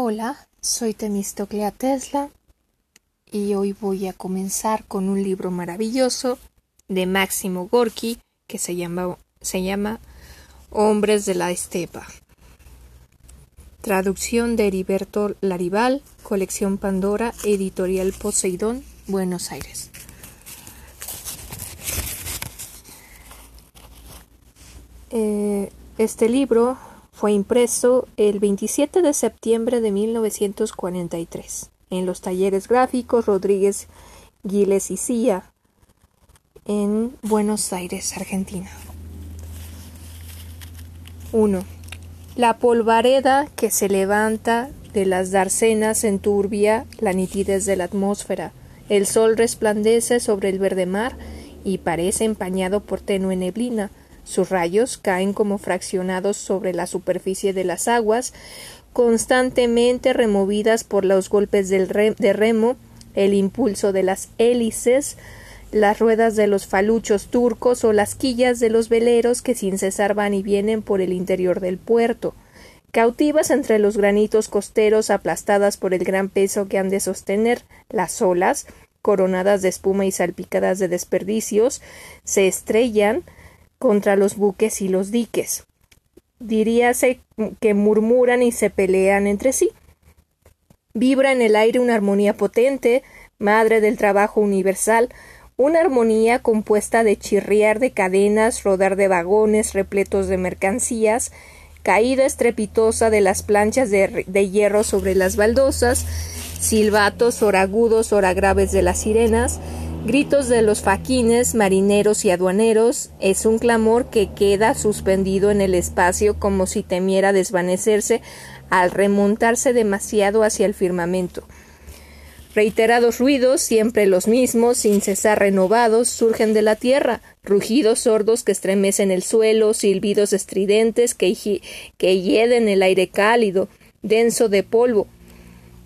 Hola, soy Temistoclea Tesla y hoy voy a comenzar con un libro maravilloso de Máximo Gorki que se llama, se llama Hombres de la Estepa. Traducción de Heriberto Larival, colección Pandora, editorial Poseidón, Buenos Aires. Eh, este libro fue impreso el 27 de septiembre de 1943 en los talleres gráficos Rodríguez Giles y Cía en Buenos Aires, Argentina. 1. La polvareda que se levanta de las darcenas enturbia la nitidez de la atmósfera. El sol resplandece sobre el verde mar y parece empañado por tenue neblina. Sus rayos caen como fraccionados sobre la superficie de las aguas, constantemente removidas por los golpes del de remo, el impulso de las hélices, las ruedas de los faluchos turcos o las quillas de los veleros que sin cesar van y vienen por el interior del puerto. Cautivas entre los granitos costeros aplastadas por el gran peso que han de sostener las olas, coronadas de espuma y salpicadas de desperdicios, se estrellan contra los buques y los diques. Diríase que murmuran y se pelean entre sí. Vibra en el aire una armonía potente, madre del trabajo universal, una armonía compuesta de chirriar de cadenas, rodar de vagones repletos de mercancías, caída estrepitosa de las planchas de, hierro sobre las baldosas, silbatos ora agudos, ora graves de las sirenas, Gritos de los faquines, marineros y aduaneros es un clamor que queda suspendido en el espacio como si temiera desvanecerse al remontarse demasiado hacia el firmamento. Reiterados ruidos, siempre los mismos, sin cesar renovados, surgen de la tierra, rugidos sordos que estremecen el suelo, silbidos estridentes que, que hieden el aire cálido, denso de polvo,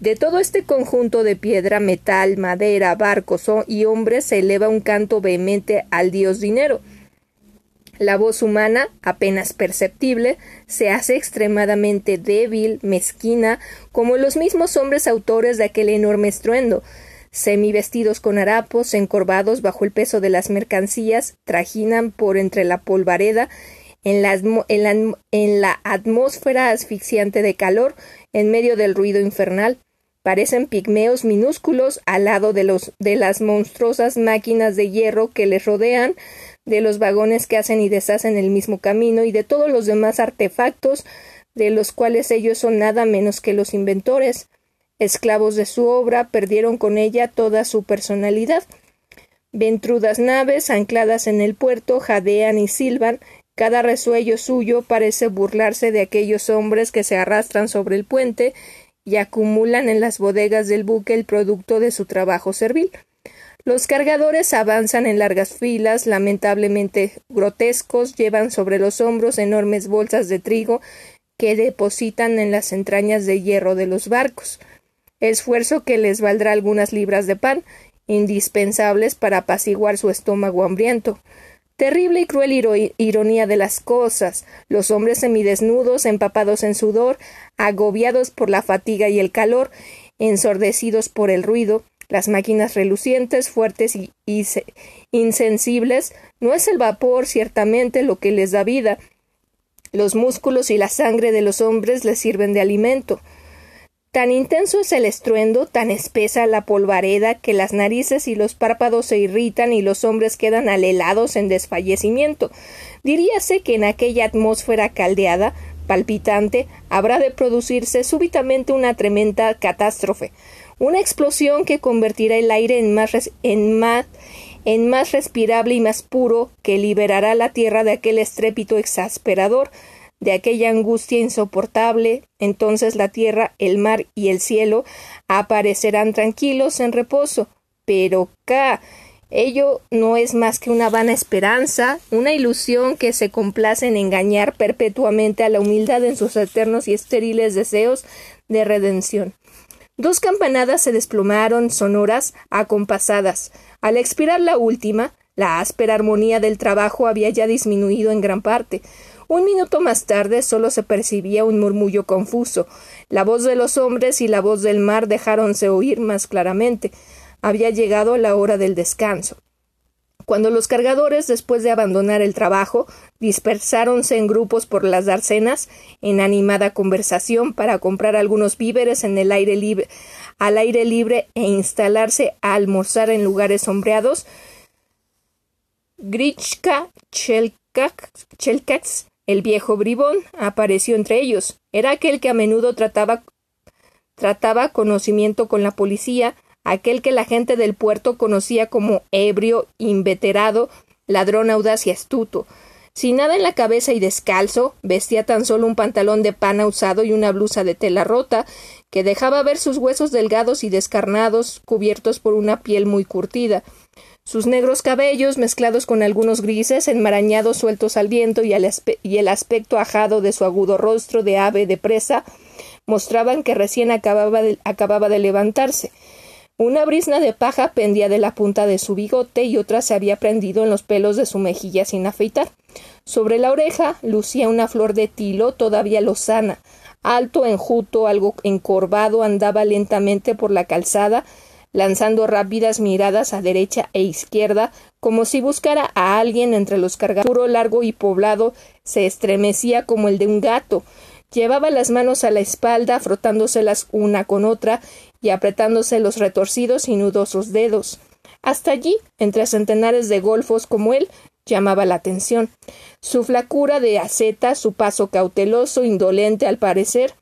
de todo este conjunto de piedra, metal, madera, barcos y hombres se eleva un canto vehemente al dios dinero. La voz humana, apenas perceptible, se hace extremadamente débil, mezquina, como los mismos hombres autores de aquel enorme estruendo, semivestidos con harapos, encorvados bajo el peso de las mercancías, trajinan por entre la polvareda en la, en la atmósfera asfixiante de calor, en medio del ruido infernal, Parecen pigmeos minúsculos al lado de, los, de las monstruosas máquinas de hierro que les rodean, de los vagones que hacen y deshacen el mismo camino y de todos los demás artefactos de los cuales ellos son nada menos que los inventores. Esclavos de su obra, perdieron con ella toda su personalidad. Ventrudas naves ancladas en el puerto jadean y silban, cada resuello suyo parece burlarse de aquellos hombres que se arrastran sobre el puente y acumulan en las bodegas del buque el producto de su trabajo servil. Los cargadores avanzan en largas filas, lamentablemente grotescos, llevan sobre los hombros enormes bolsas de trigo que depositan en las entrañas de hierro de los barcos, esfuerzo que les valdrá algunas libras de pan, indispensables para apaciguar su estómago hambriento. Terrible y cruel ironía de las cosas. Los hombres semidesnudos, empapados en sudor, agobiados por la fatiga y el calor, ensordecidos por el ruido, las máquinas relucientes, fuertes y, insensibles, no es el vapor ciertamente lo que les da vida. Los músculos y la sangre de los hombres les sirven de alimento. Tan intenso es el estruendo, tan espesa la polvareda, que las narices y los párpados se irritan y los hombres quedan alelados en desfallecimiento. Diríase que en aquella atmósfera caldeada, palpitante, habrá de producirse súbitamente una tremenda catástrofe, una explosión que convertirá el aire en más, en más, respirable y más puro, que liberará la tierra de aquel estrépito exasperador, de aquella angustia insoportable, entonces la tierra, el mar y el cielo aparecerán tranquilos en reposo. Pero ca ello no es más que una vana esperanza, una ilusión que se complace en engañar perpetuamente a la humildad en sus eternos y estériles deseos de redención. Dos campanadas se desplomaron sonoras, acompasadas. Al expirar la última, la áspera armonía del trabajo había ya disminuido en gran parte. Un minuto más tarde solo se percibía un murmullo confuso. La voz de los hombres y la voz del mar dejáronse oír más claramente. Había llegado la hora del descanso. Cuando los cargadores, después de abandonar el trabajo, dispersáronse en grupos por las darcenas, en animada conversación para comprar algunos víveres en el aire libre, al aire libre e instalarse a almorzar en lugares sombreados, Grichka Chelkax el viejo bribón apareció entre ellos. Era aquel que a menudo trataba, conocimiento con la policía, aquel que la gente del puerto conocía como ebrio, inveterado, ladrón audaz y astuto. Sin nada en la cabeza y descalzo, vestía tan solo un pantalón de pana usado y una blusa de tela rota, que dejaba ver sus huesos delgados y descarnados, cubiertos por una piel muy curtida. Sus negros cabellos, mezclados con algunos grises, enmarañados sueltos al viento y, el aspecto ajado de su agudo rostro de ave de presa, mostraban que recién acababa de, acababa de levantarse. Una brisna de paja pendía de la punta de su bigote y otra se había prendido en los pelos de su mejilla sin afeitar. Sobre la oreja lucía una flor de tilo todavía lozana. Alto, enjuto, algo encorvado, andaba lentamente por la calzada, lanzando rápidas miradas a derecha e izquierda, como si buscara a alguien entre los cargadores. Puro largo y poblado se estremecía como el de un gato. Llevaba las manos a la espalda, frotándoselas una con otra y apretándose los retorcidos y nudosos dedos. Hasta allí, entre centenares de golfos como él, llamaba la atención. Su flacura de aceta, su paso cauteloso, indolente al parecer,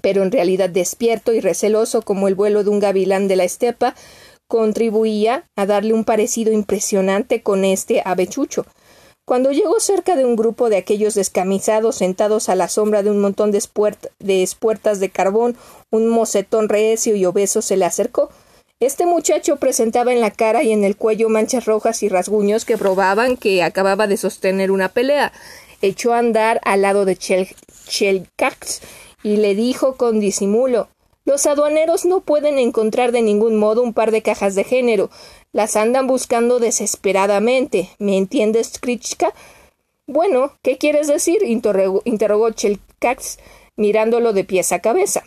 pero en realidad despierto y receloso como el vuelo de un gavilán de la estepa, contribuía a darle un parecido impresionante con este avechucho. Cuando llegó cerca de un grupo de aquellos descamisados sentados a la sombra de un montón de, espuertas de carbón, un mocetón recio y obeso se le acercó. Este muchacho presentaba en la cara y en el cuello manchas rojas y rasguños que probaban que acababa de sostener una pelea. Echó a andar al lado de Chelcax y le dijo con disimulo Los aduaneros no pueden encontrar de ningún modo un par de cajas de género. Las andan buscando desesperadamente. ¿Me entiendes, Krichka? Bueno, ¿qué quieres decir? interrogó, interrogó Chelcax, mirándolo de pies a cabeza.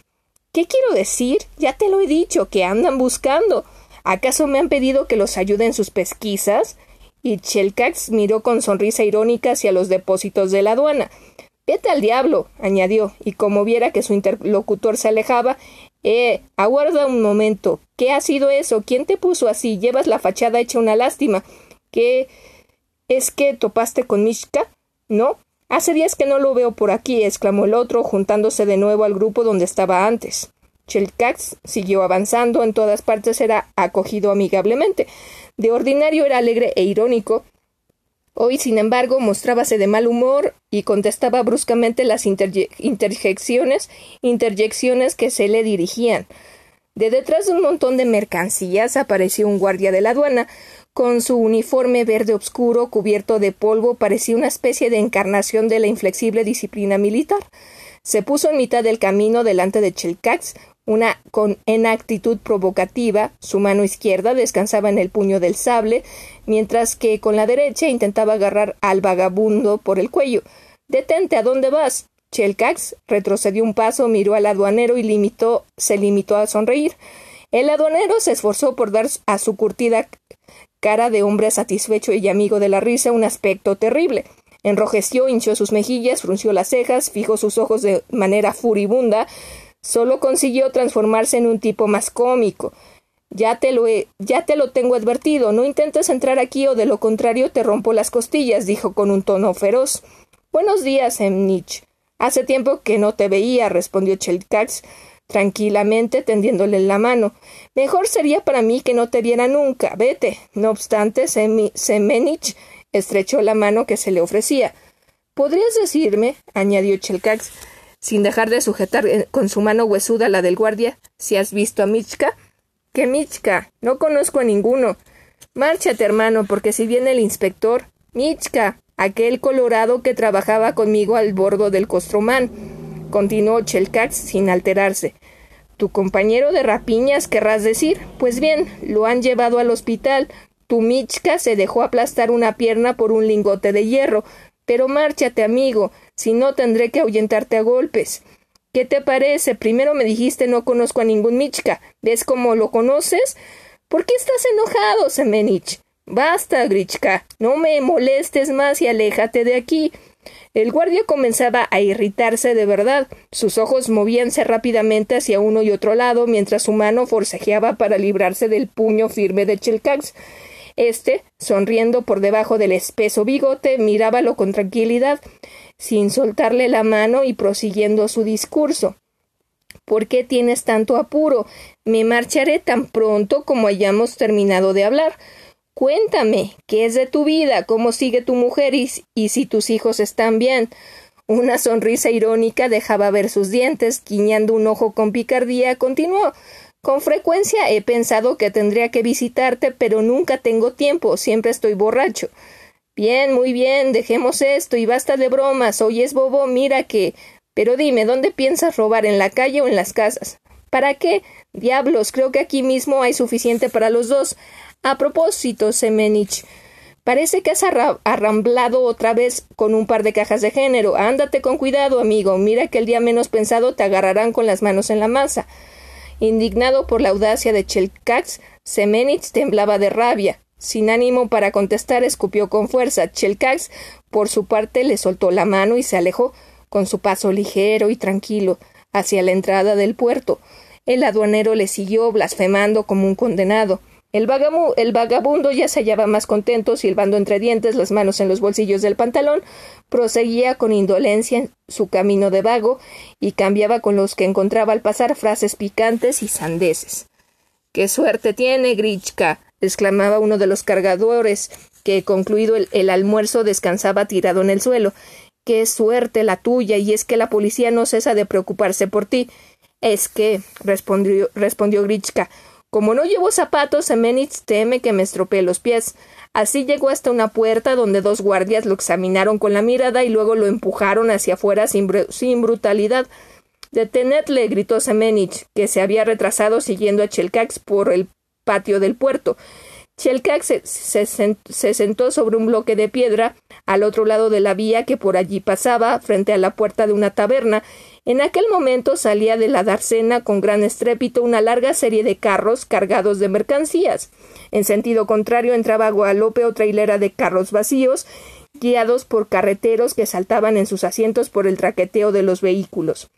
¿Qué quiero decir? Ya te lo he dicho, que andan buscando. ¿Acaso me han pedido que los ayude en sus pesquisas? Y Chelcax miró con sonrisa irónica hacia los depósitos de la aduana. Vete al diablo, añadió, y como viera que su interlocutor se alejaba, eh, aguarda un momento. ¿Qué ha sido eso? ¿Quién te puso así? Llevas la fachada hecha una lástima. ¿Qué? ¿Es que topaste con Mishka? ¿No? Hace días que no lo veo por aquí, exclamó el otro, juntándose de nuevo al grupo donde estaba antes. Chelcax siguió avanzando, en todas partes era acogido amigablemente. De ordinario era alegre e irónico, Hoy, sin embargo, mostrábase de mal humor y contestaba bruscamente las interjecciones, interjecciones que se le dirigían. De detrás de un montón de mercancías apareció un guardia de la aduana, con su uniforme verde oscuro cubierto de polvo parecía una especie de encarnación de la inflexible disciplina militar. Se puso en mitad del camino delante de Chelcax, una con en actitud provocativa, su mano izquierda descansaba en el puño del sable, mientras que con la derecha intentaba agarrar al vagabundo por el cuello. Detente, ¿a dónde vas? Chelcax retrocedió un paso, miró al aduanero y limitó, se limitó a sonreír. El aduanero se esforzó por dar a su curtida cara de hombre satisfecho y amigo de la risa un aspecto terrible. Enrojeció, hinchó sus mejillas, frunció las cejas, fijó sus ojos de manera furibunda, Solo consiguió transformarse en un tipo más cómico. Ya te lo he, ya te lo tengo advertido, no intentes entrar aquí o de lo contrario te rompo las costillas, dijo con un tono feroz. Buenos días, Emnich. Hace tiempo que no te veía, respondió Chelkax tranquilamente tendiéndole la mano. Mejor sería para mí que no te viera nunca. Vete. No obstante, Semenich estrechó la mano que se le ofrecía. ¿Podrías decirme, añadió Chelkax, sin dejar de sujetar eh, con su mano huesuda la del guardia, si has visto a Michka. ¿Qué Michka? No conozco a ninguno. Márchate, hermano, porque si viene el inspector. Michka, aquel colorado que trabajaba conmigo al bordo del Costromán, continuó Chelcax sin alterarse. Tu compañero de rapiñas, querrás decir. Pues bien, lo han llevado al hospital. Tu Michka se dejó aplastar una pierna por un lingote de hierro, Pero márchate, amigo, si no tendré que ahuyentarte a golpes. ¿Qué te parece? Primero me dijiste no conozco a ningún Michka. ¿Ves cómo lo conoces? ¿Por qué estás enojado, Semenich? Basta, Grichka. No me molestes más y aléjate de aquí. El guardia comenzaba a irritarse de verdad. Sus ojos movíanse rápidamente hacia uno y otro lado, mientras su mano forcejeaba para librarse del puño firme de Chelcax. Este, sonriendo por debajo del espeso bigote, mirábalo con tranquilidad sin soltarle la mano y prosiguiendo su discurso. ¿Por qué tienes tanto apuro? Me marcharé tan pronto como hayamos terminado de hablar. Cuéntame, ¿qué es de tu vida? ¿Cómo sigue tu mujer y, si tus hijos están bien? Una sonrisa irónica dejaba ver sus dientes, guiñando un ojo con picardía, continuó. Con frecuencia he pensado que tendría que visitarte, pero nunca tengo tiempo, siempre estoy borracho. Bien, muy bien, dejemos esto y basta de bromas. Oyes, bobo, mira que. Pero dime, ¿dónde piensas robar? ¿En la calle o en las casas? ¿Para qué? Diablos, creo que aquí mismo hay suficiente para los dos. A propósito, Semenich, parece que has arramblado otra vez con un par de cajas de género. Ándate con cuidado, amigo. Mira que el día menos pensado te agarrarán con las manos en la masa. Indignado por la audacia de Chelkax, Semenich temblaba de rabia. Sin ánimo para contestar, escupió con fuerza. Chelcax, por su parte, le soltó la mano y se alejó, con su paso ligero y tranquilo, hacia la entrada del puerto. El aduanero le siguió, blasfemando como un condenado. El, el, vagabundo ya se hallaba más contento, silbando entre dientes, las manos en los bolsillos del pantalón, proseguía con indolencia su camino de vago y cambiaba con los que encontraba al pasar frases picantes y sandeces. ¡Qué suerte tiene, Grichka! Exclamaba uno de los cargadores, que concluido el, almuerzo descansaba tirado en el suelo. Qué suerte la tuya, y es que la policía no cesa de preocuparse por ti. Es que, respondió, respondió como no llevo zapatos, Semenitz teme que me estropee los pies. Así llegó hasta una puerta donde dos guardias lo examinaron con la mirada y luego lo empujaron hacia afuera sin, sin brutalidad. Detenedle, gritó Semenich, que se había retrasado siguiendo a Chelcax por el patio del puerto. Chelcax se, sentó sobre un bloque de piedra al otro lado de la vía que por allí pasaba, frente a la puerta de una taberna. En aquel momento salía de la dársena con gran estrépito una larga serie de carros cargados de mercancías. En sentido contrario entraba a Guadalupe otra hilera de carros vacíos, guiados por carreteros que saltaban en sus asientos por el traqueteo de los vehículos.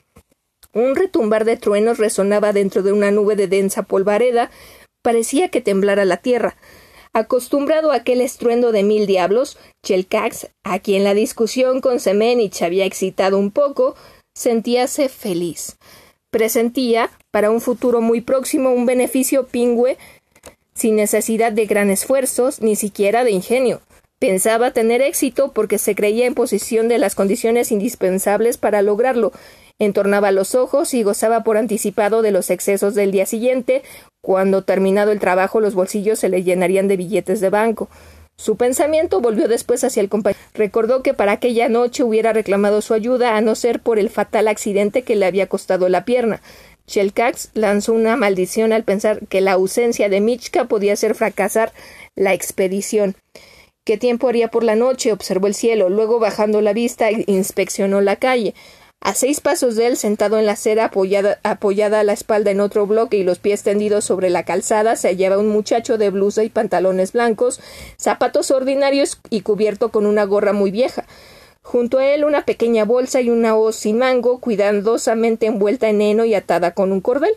Un retumbar de truenos resonaba dentro de una nube de densa polvareda, parecía que temblara la tierra. Acostumbrado a aquel estruendo de mil diablos, Chelcax, a quien la discusión con Semenich había excitado un poco, sentíase feliz. Presentía, para un futuro muy próximo, un beneficio pingüe sin necesidad de gran esfuerzos, ni siquiera de ingenio. Pensaba tener éxito porque se creía en posición de las condiciones indispensables para lograrlo, entornaba los ojos y gozaba por anticipado de los excesos del día siguiente, cuando terminado el trabajo los bolsillos se le llenarían de billetes de banco. Su pensamiento volvió después hacia el compañero. Recordó que para aquella noche hubiera reclamado su ayuda, a no ser por el fatal accidente que le había costado la pierna. Chelcax lanzó una maldición al pensar que la ausencia de Michka podía hacer fracasar la expedición. ¿Qué tiempo haría por la noche? observó el cielo, luego bajando la vista inspeccionó la calle. A seis pasos de él, sentado en la acera, apoyada, apoyada a la espalda en otro bloque y los pies tendidos sobre la calzada, se hallaba un muchacho de blusa y pantalones blancos, zapatos ordinarios y cubierto con una gorra muy vieja. Junto a él una pequeña bolsa y una hoz sin mango, cuidadosamente envuelta en heno y atada con un cordel.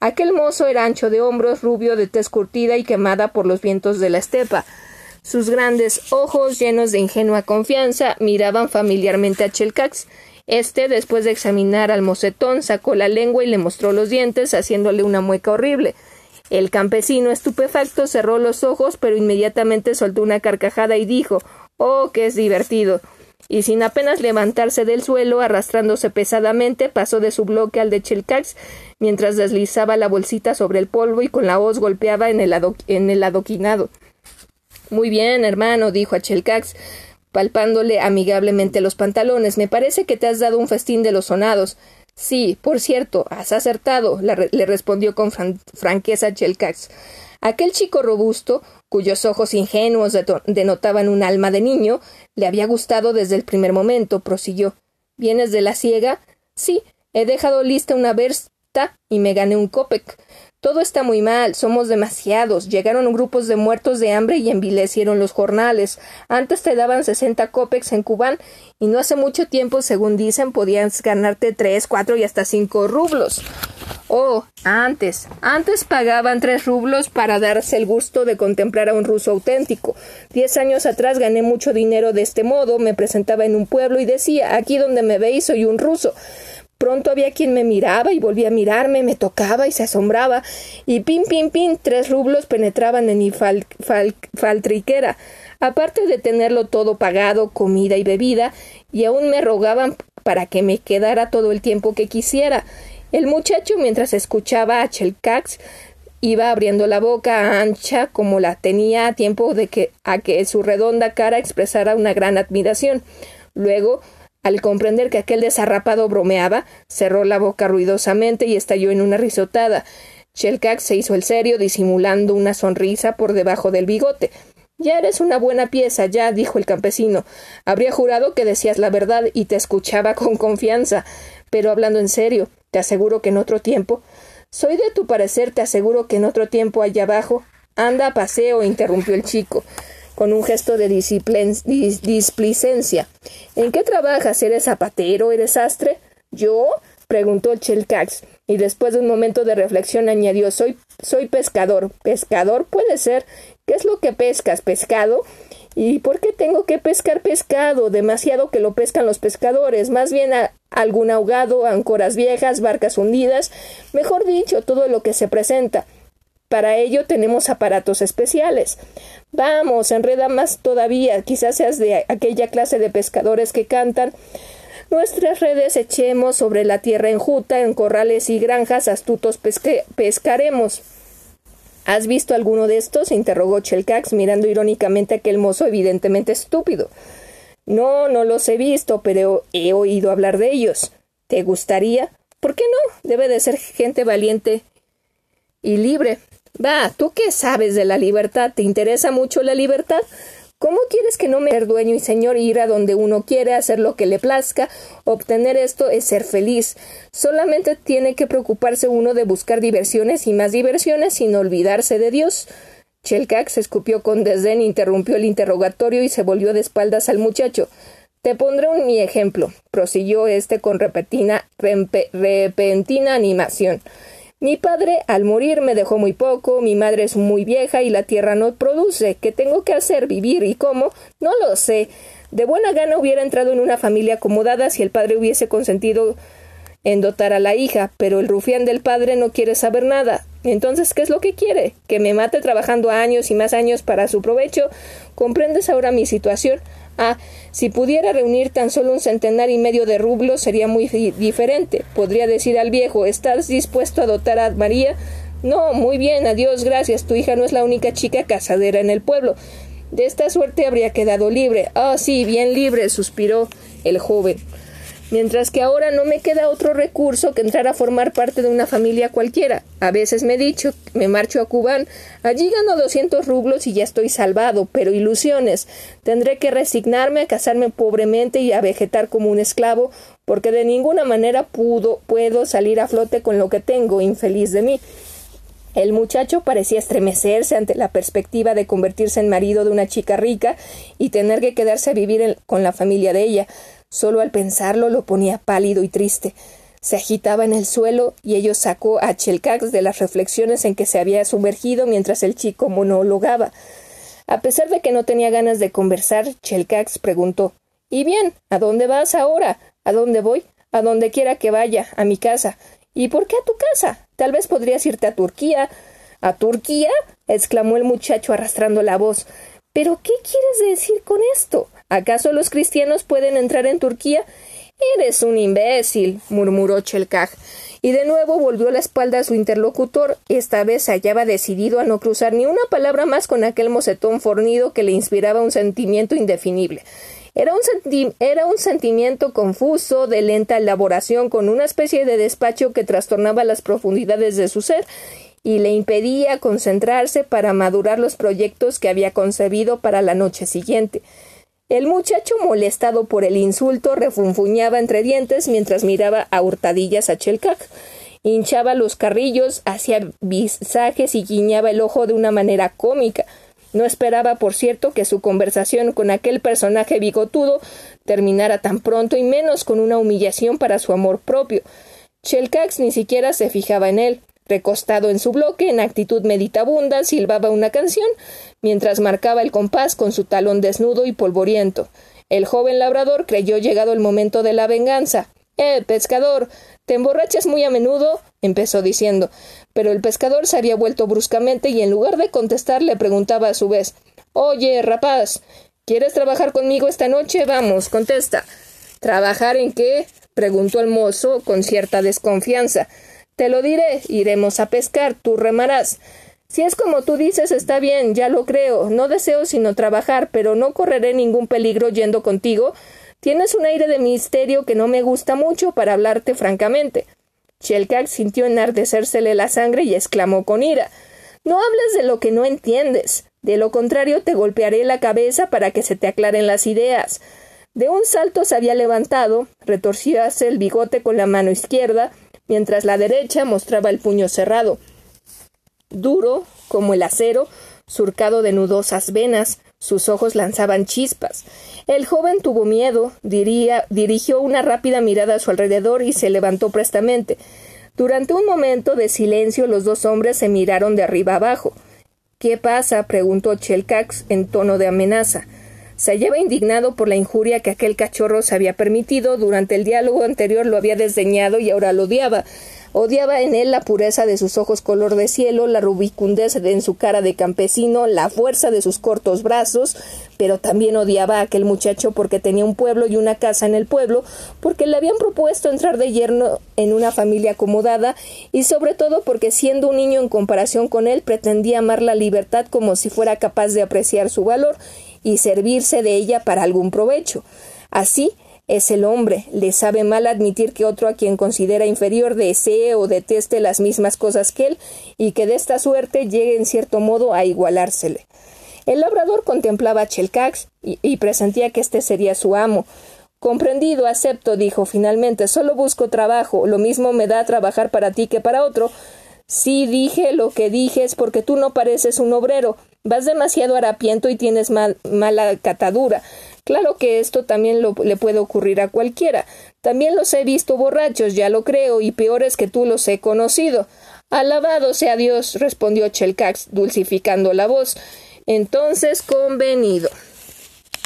Aquel mozo era ancho de hombros, rubio, de tez curtida y quemada por los vientos de la estepa. Sus grandes ojos, llenos de ingenua confianza, miraban familiarmente a Chelcax. Este, después de examinar al mocetón, sacó la lengua y le mostró los dientes, haciéndole una mueca horrible. El campesino, estupefacto, cerró los ojos, pero inmediatamente soltó una carcajada y dijo Oh, qué es divertido. Y sin apenas levantarse del suelo, arrastrándose pesadamente, pasó de su bloque al de Chelcax, mientras deslizaba la bolsita sobre el polvo y con la hoz golpeaba en el, en el adoquinado. Muy bien, hermano, dijo a Chelcax, palpándole amigablemente los pantalones. Me parece que te has dado un festín de los sonados. Sí, por cierto, has acertado, le respondió con franqueza Chelcax. Aquel chico robusto, cuyos ojos ingenuos denotaban un alma de niño, le había gustado desde el primer momento, prosiguió. ¿Vienes de la ciega? Sí, he dejado lista una versta y me gané un copec. Todo está muy mal, somos demasiados. Llegaron grupos de muertos de hambre y envilecieron los jornales. Antes te daban sesenta copex en Cubán y no hace mucho tiempo, según dicen, podías ganarte tres, cuatro y hasta cinco rublos. Oh, antes. Antes pagaban tres rublos para darse el gusto de contemplar a un ruso auténtico. Diez años atrás gané mucho dinero de este modo, me presentaba en un pueblo y decía aquí donde me veis soy un ruso. Pronto había quien me miraba y volvía a mirarme, me tocaba y se asombraba, y pin, pin, pin, tres rublos penetraban en mi faltriquera. Aparte de tenerlo todo pagado, comida y bebida, y aún me rogaban para que me quedara todo el tiempo que quisiera. El muchacho, mientras escuchaba a Chelcax, iba abriendo la boca ancha como la tenía a tiempo de que a que su redonda cara expresara una gran admiración. Luego al comprender que aquel desarrapado bromeaba, cerró la boca ruidosamente y estalló en una risotada. Shelcax se hizo el serio, disimulando una sonrisa por debajo del bigote. Ya eres una buena pieza, ya, dijo el campesino. Habría jurado que decías la verdad y te escuchaba con confianza. Pero hablando en serio, te aseguro que en otro tiempo. Soy de tu parecer, te aseguro que en otro tiempo allá abajo. Anda a paseo, interrumpió el chico con un gesto de displicencia. ¿En qué trabajas? ¿Eres zapatero? ¿Eres sastre? ¿Yo? preguntó Chelcax, y después de un momento de reflexión añadió soy soy pescador. ¿Pescador? Puede ser. ¿Qué es lo que pescas? ¿Pescado? ¿Y por qué tengo que pescar pescado? Demasiado que lo pescan los pescadores. Más bien algún ahogado, ancoras viejas, barcas hundidas. Mejor dicho, todo lo que se presenta. Para ello tenemos aparatos especiales. Vamos, enreda más todavía, quizás seas de aquella clase de pescadores que cantan Nuestras redes echemos sobre la tierra enjuta, en corrales y granjas astutos pescaremos. ¿Has visto alguno de estos? interrogó Chelcax, mirando irónicamente a aquel mozo evidentemente estúpido. No, no los he visto, pero he oído hablar de ellos. ¿Te gustaría? ¿Por qué no? Debe de ser gente valiente y libre. Va, ¿tú qué sabes de la libertad? ¿Te interesa mucho la libertad? ¿Cómo quieres que no me ser dueño y señor ir a donde uno quiere, hacer lo que le plazca? Obtener esto es ser feliz. Solamente tiene que preocuparse uno de buscar diversiones y más diversiones sin olvidarse de Dios. Chelcac se escupió con desdén, interrumpió el interrogatorio y se volvió de espaldas al muchacho. Te pondré un mi ejemplo, prosiguió éste con repentina, repentina animación. Mi padre al morir me dejó muy poco, mi madre es muy vieja y la tierra no produce. ¿Qué tengo que hacer? ¿Vivir? ¿Y cómo? No lo sé. De buena gana hubiera entrado en una familia acomodada si el padre hubiese consentido en dotar a la hija, pero el rufián del padre no quiere saber nada. Entonces, ¿qué es lo que quiere? ¿Que me mate trabajando años y más años para su provecho? ¿Comprendes ahora mi situación? Ah, si pudiera reunir tan solo un centenar y medio de rublos sería muy diferente. Podría decir al viejo ¿Estás dispuesto a dotar a María? No, muy bien, adiós, gracias. Tu hija no es la única chica casadera en el pueblo. De esta suerte habría quedado libre. Ah, sí, bien libre, suspiró el joven mientras que ahora no me queda otro recurso que entrar a formar parte de una familia cualquiera. A veces me he dicho, me marcho a Cubán, allí gano doscientos rublos y ya estoy salvado, pero ilusiones. Tendré que resignarme a casarme pobremente y a vegetar como un esclavo, porque de ninguna manera pudo, puedo salir a flote con lo que tengo, infeliz de mí. El muchacho parecía estremecerse ante la perspectiva de convertirse en marido de una chica rica y tener que quedarse a vivir con la familia de ella. Solo al pensarlo lo ponía pálido y triste. Se agitaba en el suelo y ello sacó a Chelcax de las reflexiones en que se había sumergido mientras el chico monologaba. A pesar de que no tenía ganas de conversar, Chelcax preguntó ¿Y bien? ¿A dónde vas ahora? ¿A dónde voy? A donde quiera que vaya, a mi casa. ¿Y por qué a tu casa? Tal vez podrías irte a Turquía. ¿A Turquía? exclamó el muchacho arrastrando la voz. ¿Pero qué quieres decir con esto? ¿Acaso los cristianos pueden entrar en Turquía? Eres un imbécil, murmuró Chelkaj, y de nuevo volvió la espalda a su interlocutor. Esta vez se hallaba decidido a no cruzar ni una palabra más con aquel mocetón fornido que le inspiraba un sentimiento indefinible. Era un, era un, sentimiento confuso, de lenta elaboración, con una especie de despacho que trastornaba las profundidades de su ser y le impedía concentrarse para madurar los proyectos que había concebido para la noche siguiente. El muchacho, molestado por el insulto, refunfuñaba entre dientes mientras miraba a hurtadillas a Chelcac. Hinchaba los carrillos, hacía visajes y guiñaba el ojo de una manera cómica. No esperaba, por cierto, que su conversación con aquel personaje bigotudo terminara tan pronto y menos con una humillación para su amor propio. Chelcax ni siquiera se fijaba en él. Recostado en su bloque, en actitud meditabunda, silbaba una canción, mientras marcaba el compás con su talón desnudo y polvoriento. El joven labrador creyó llegado el momento de la venganza. Eh, pescador, ¿te emborrachas muy a menudo? empezó diciendo. Pero el pescador se había vuelto bruscamente y en lugar de contestar le preguntaba a su vez Oye, rapaz, ¿quieres trabajar conmigo esta noche? Vamos, contesta. ¿Trabajar en qué? preguntó el mozo con cierta desconfianza. Te lo diré, iremos a pescar, tú remarás. Si es como tú dices, está bien, ya lo creo. No deseo sino trabajar, pero no correré ningún peligro yendo contigo. Tienes un aire de misterio que no me gusta mucho para hablarte francamente. Shelkak sintió enardecérsele la sangre y exclamó con ira No hables de lo que no entiendes. De lo contrario te golpearé la cabeza para que se te aclaren las ideas. De un salto se había levantado, retorcíase el bigote con la mano izquierda, mientras la derecha mostraba el puño cerrado, duro como el acero, surcado de nudosas venas, sus ojos lanzaban chispas. El joven tuvo miedo, diría, dirigió una rápida mirada a su alrededor y se levantó prestamente. Durante un momento de silencio los dos hombres se miraron de arriba abajo. ¿Qué pasa? preguntó Chelcax en tono de amenaza. Se hallaba indignado por la injuria que aquel cachorro se había permitido. Durante el diálogo anterior lo había desdeñado y ahora lo odiaba. Odiaba en él la pureza de sus ojos color de cielo, la rubicundez en su cara de campesino, la fuerza de sus cortos brazos, pero también odiaba a aquel muchacho porque tenía un pueblo y una casa en el pueblo, porque le habían propuesto entrar de yerno en una familia acomodada y sobre todo porque siendo un niño en comparación con él pretendía amar la libertad como si fuera capaz de apreciar su valor y servirse de ella para algún provecho. Así es el hombre, le sabe mal admitir que otro a quien considera inferior desee o deteste las mismas cosas que él, y que de esta suerte llegue en cierto modo a igualársele. El labrador contemplaba a Chelcax y, presentía que éste sería su amo. Comprendido, acepto, dijo finalmente, solo busco trabajo, lo mismo me da trabajar para ti que para otro. Sí dije lo que dije es porque tú no pareces un obrero, Vas demasiado harapiento y tienes mala catadura. Claro que esto también le puede ocurrir a cualquiera. También los he visto borrachos, ya lo creo, y peores que tú los he conocido. Alabado sea Dios, respondió Chelcax, dulcificando la voz. Entonces, convenido.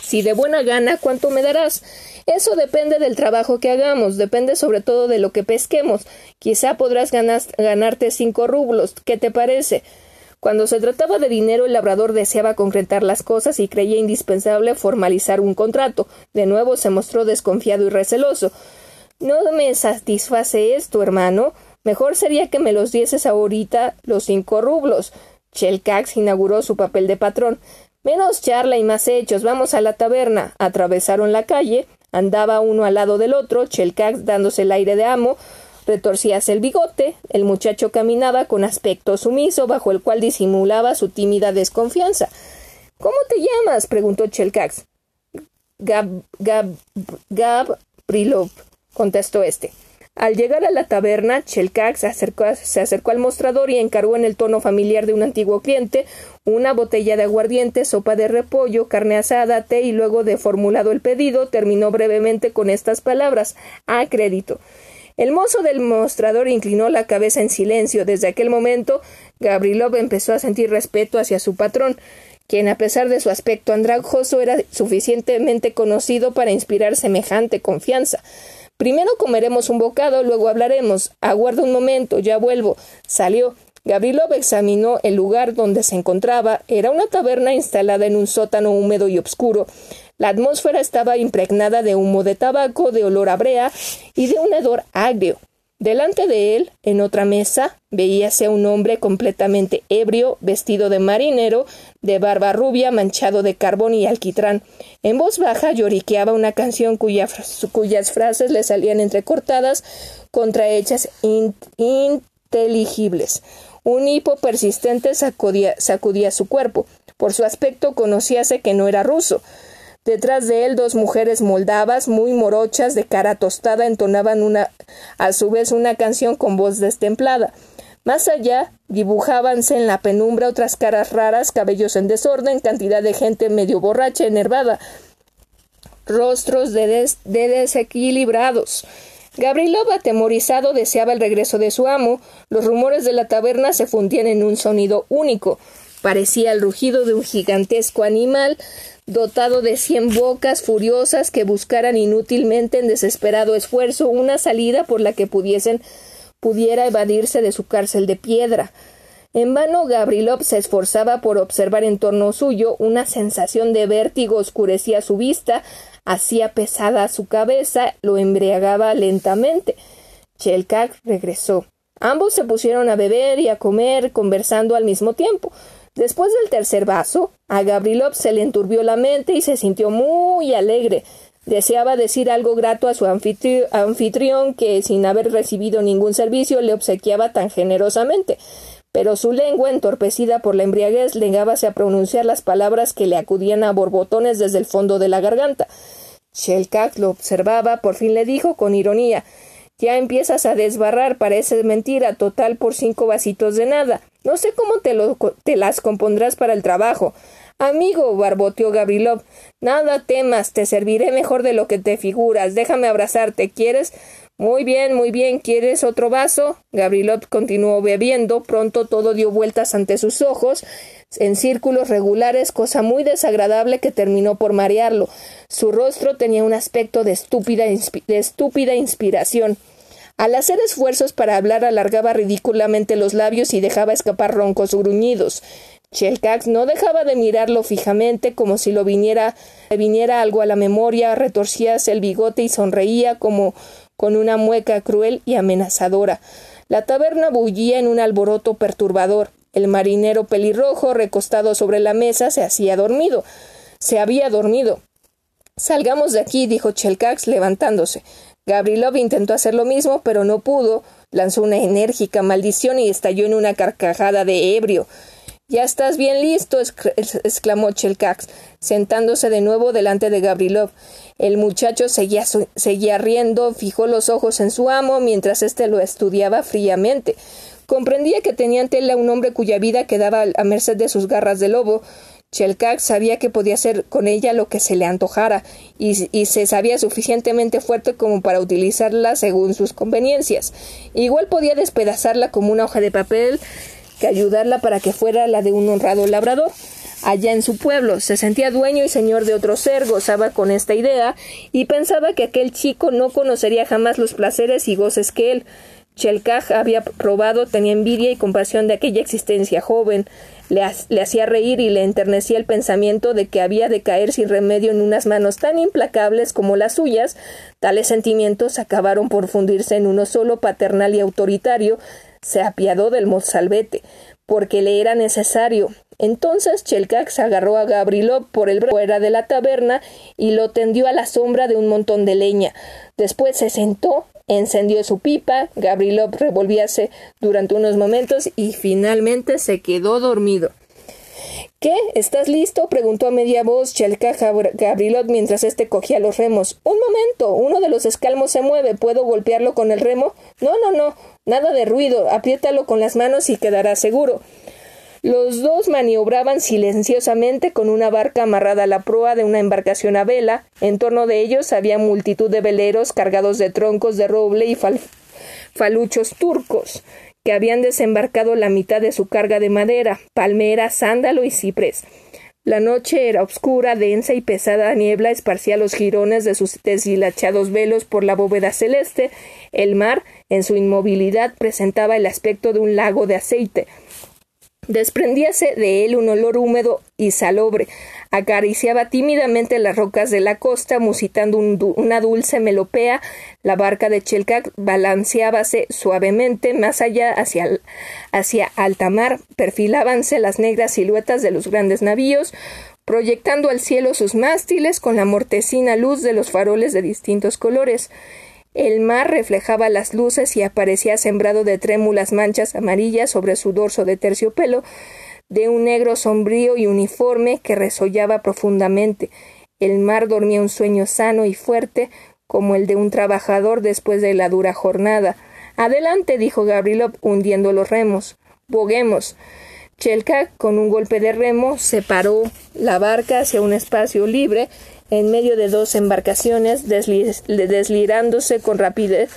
Si de buena gana, ¿cuánto me darás? Eso depende del trabajo que hagamos, depende sobre todo de lo que pesquemos. Quizá podrás ganarte cinco rublos. ¿Qué te parece? Cuando se trataba de dinero, el labrador deseaba concretar las cosas y creía indispensable formalizar un contrato. De nuevo se mostró desconfiado y receloso. No me satisface esto, hermano. Mejor sería que me los dieses ahorita los cinco rublos. Chelcax inauguró su papel de patrón. Menos charla y más hechos. Vamos a la taberna. Atravesaron la calle. Andaba uno al lado del otro, Chelcax dándose el aire de amo, Retorcíase el bigote, el muchacho caminaba con aspecto sumiso, bajo el cual disimulaba su tímida desconfianza. ¿Cómo te llamas? preguntó Chelcax. Gab, Gab, Gab Prilov, contestó este. Al llegar a la taberna, Chelcax se acercó, se acercó al mostrador y encargó en el tono familiar de un antiguo cliente una botella de aguardiente, sopa de repollo, carne asada, té y luego de formulado el pedido, terminó brevemente con estas palabras a crédito. El mozo del mostrador inclinó la cabeza en silencio. Desde aquel momento, Gabrilov empezó a sentir respeto hacia su patrón, quien, a pesar de su aspecto andrajoso, era suficientemente conocido para inspirar semejante confianza. Primero comeremos un bocado, luego hablaremos. Aguarda un momento, ya vuelvo. Salió. Gabrilov examinó el lugar donde se encontraba. Era una taberna instalada en un sótano húmedo y obscuro. La atmósfera estaba impregnada de humo de tabaco, de olor a brea y de un hedor agrio. Delante de él, en otra mesa, veíase un hombre completamente ebrio, vestido de marinero, de barba rubia, manchado de carbón y alquitrán. En voz baja lloriqueaba una canción cuyas frases le salían entrecortadas, contrahechas inteligibles. Un hipo persistente sacudía su cuerpo. Por su aspecto conocíase que no era ruso. Detrás de él dos mujeres moldavas muy morochas de cara tostada entonaban una a su vez una canción con voz destemplada. Más allá dibujábanse en la penumbra otras caras raras, cabellos en desorden, cantidad de gente medio borracha, enervada, rostros de, de desequilibrados. Gabrilov, atemorizado, deseaba el regreso de su amo. Los rumores de la taberna se fundían en un sonido único. Parecía el rugido de un gigantesco animal dotado de cien bocas furiosas que buscaran inútilmente en desesperado esfuerzo una salida por la que pudiesen pudiera evadirse de su cárcel de piedra. En vano Gabrilov se esforzaba por observar en torno suyo, una sensación de vértigo oscurecía su vista, hacía pesada su cabeza, lo embriagaba lentamente. Chelkak regresó. Ambos se pusieron a beber y a comer, conversando al mismo tiempo. Después del tercer vaso, a Gabrilov se le enturbió la mente y se sintió muy alegre. Deseaba decir algo grato a su anfitrión que, sin haber recibido ningún servicio, le obsequiaba tan generosamente. Pero su lengua, entorpecida por la embriaguez, negábase a pronunciar las palabras que le acudían a borbotones desde el fondo de la garganta. Shelkak lo observaba, por fin le dijo con ironía ya empiezas a desbarrar, parece mentira, total por cinco vasitos de nada. No sé cómo te, lo, las compondrás para el trabajo. Amigo, barboteó Gabrilov, nada temas, te serviré mejor de lo que te figuras. Déjame abrazarte. ¿Quieres? Muy bien, muy bien. ¿Quieres otro vaso? Gabrilov continuó bebiendo. Pronto todo dio vueltas ante sus ojos en círculos regulares, cosa muy desagradable que terminó por marearlo. Su rostro tenía un aspecto de estúpida, de estúpida inspiración. Al hacer esfuerzos para hablar alargaba ridículamente los labios y dejaba escapar roncos gruñidos. Chelcax no dejaba de mirarlo fijamente como si lo viniera, le viniera algo a la memoria, retorcíase el bigote y sonreía como con una mueca cruel y amenazadora. La taberna bullía en un alboroto perturbador. El marinero pelirrojo, recostado sobre la mesa, se hacía dormido. Se había dormido. Salgamos de aquí, dijo Chelcax, levantándose. Gabrilov intentó hacer lo mismo, pero no pudo. Lanzó una enérgica maldición y estalló en una carcajada de ebrio. Ya estás bien listo, exclamó Chelcax, sentándose de nuevo delante de Gabrilov. El muchacho seguía, riendo, fijó los ojos en su amo mientras éste lo estudiaba fríamente. Comprendía que tenía ante él a un hombre cuya vida quedaba a merced de sus garras de lobo, Chelkak sabía que podía hacer con ella lo que se le antojara, y, se sabía suficientemente fuerte como para utilizarla según sus conveniencias. Igual podía despedazarla como una hoja de papel que ayudarla para que fuera la de un honrado labrador. Allá en su pueblo se sentía dueño y señor de otro ser, gozaba con esta idea, y pensaba que aquel chico no conocería jamás los placeres y goces que él. Chelkaj había probado, tenía envidia y compasión de aquella existencia joven, le, hacía reír y le enternecía el pensamiento de que había de caer sin remedio en unas manos tan implacables como las suyas. Tales sentimientos acabaron por fundirse en uno solo paternal y autoritario. Se apiadó del mozalbete, porque le era necesario. Entonces Chelcax agarró a Gabrilov por el fuera de la taberna y lo tendió a la sombra de un montón de leña. Después se sentó encendió su pipa, Gabrilov revolvíase durante unos momentos y finalmente se quedó dormido. ¿Qué? ¿Estás listo? preguntó a media voz Chelka Gabrilov mientras éste cogía los remos. Un momento. Uno de los escalmos se mueve. ¿Puedo golpearlo con el remo? No, no, no. Nada de ruido. Apriétalo con las manos y quedará seguro. Los dos maniobraban silenciosamente con una barca amarrada a la proa de una embarcación a vela. En torno de ellos había multitud de veleros cargados de troncos de roble y faluchos turcos, que habían desembarcado la mitad de su carga de madera, palmera, sándalo y ciprés. La noche era oscura, densa y pesada niebla esparcía los jirones de sus deshilachados velos por la bóveda celeste. El mar, en su inmovilidad, presentaba el aspecto de un lago de aceite. Desprendíase de él un olor húmedo y salobre. Acariciaba tímidamente las rocas de la costa, musitando una dulce melopea. La barca de Chelcac balanceábase suavemente más allá hacia, hacia alta mar. Perfilábanse las negras siluetas de los grandes navíos, proyectando al cielo sus mástiles con la mortecina luz de los faroles de distintos colores. El mar reflejaba las luces y aparecía sembrado de trémulas manchas amarillas sobre su dorso de terciopelo, de un negro sombrío y uniforme que resollaba profundamente. El mar dormía un sueño sano y fuerte, como el de un trabajador después de la dura jornada. Adelante, dijo Gabrilov, hundiendo los remos. Boguemos. Chelka, con un golpe de remo, separó la barca hacia un espacio libre en medio de dos embarcaciones, deslizándose con rapidez,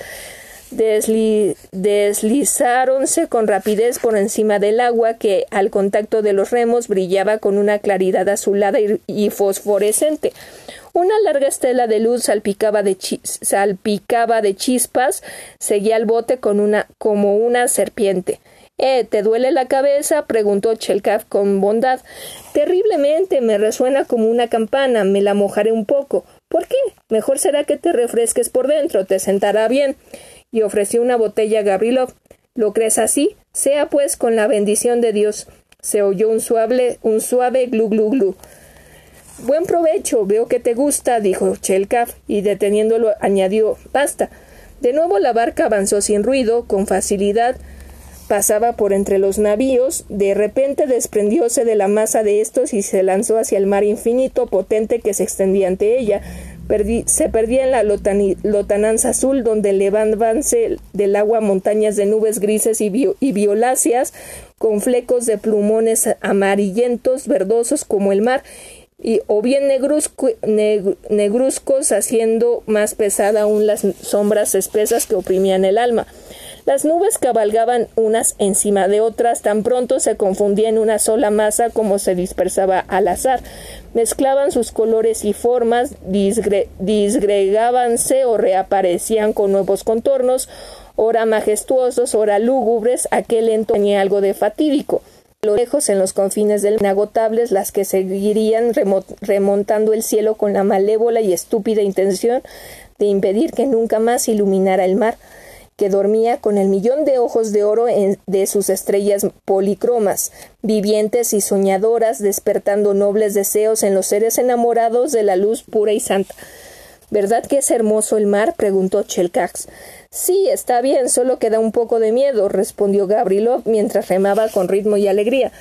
deslizáronse con rapidez por encima del agua que al contacto de los remos brillaba con una claridad azulada y, fosforescente. Una larga estela de luz salpicaba de, salpicaba de chispas, seguía al bote como una serpiente. ¿Eh, te duele la cabeza? preguntó Chelkaf con bondad. Terriblemente, me resuena como una campana, me la mojaré un poco. ¿Por qué? Mejor será que te refresques por dentro, te sentará bien. Y ofreció una botella a Gabrilov. ¿Lo crees así? Sea pues con la bendición de Dios. Se oyó un suave, un suave glu glu glu. Buen provecho, veo que te gusta, dijo Chelkaf, y deteniéndolo añadió Basta. De nuevo la barca avanzó sin ruido, con facilidad, pasaba por entre los navíos, de repente desprendióse de la masa de estos y se lanzó hacia el mar infinito potente que se extendía ante ella. se perdía en la lotananza azul, donde levantabanse del agua montañas de nubes grises y, violáceas, con flecos de plumones amarillentos, verdosos como el mar, o bien negruzcos, haciendo más pesada aún las sombras espesas que oprimían el alma. Las nubes cabalgaban unas encima de otras, tan pronto se confundía en una sola masa como se dispersaba al azar. Mezclaban sus colores y formas, disgregábanse o reaparecían con nuevos contornos, ora majestuosos, ora lúgubres, aquel lento tenía algo de fatídico. Lo lejos, en los confines del inagotables, las que seguirían remontando el cielo con la malévola y estúpida intención de impedir que nunca más iluminara el mar que dormía con el millón de ojos de oro de sus estrellas policromas, vivientes y soñadoras, despertando nobles deseos en los seres enamorados de la luz pura y santa. ¿Verdad que es hermoso el mar? preguntó Chelcax. Sí, está bien, solo queda un poco de miedo, respondió Gabrilov mientras remaba con ritmo y alegría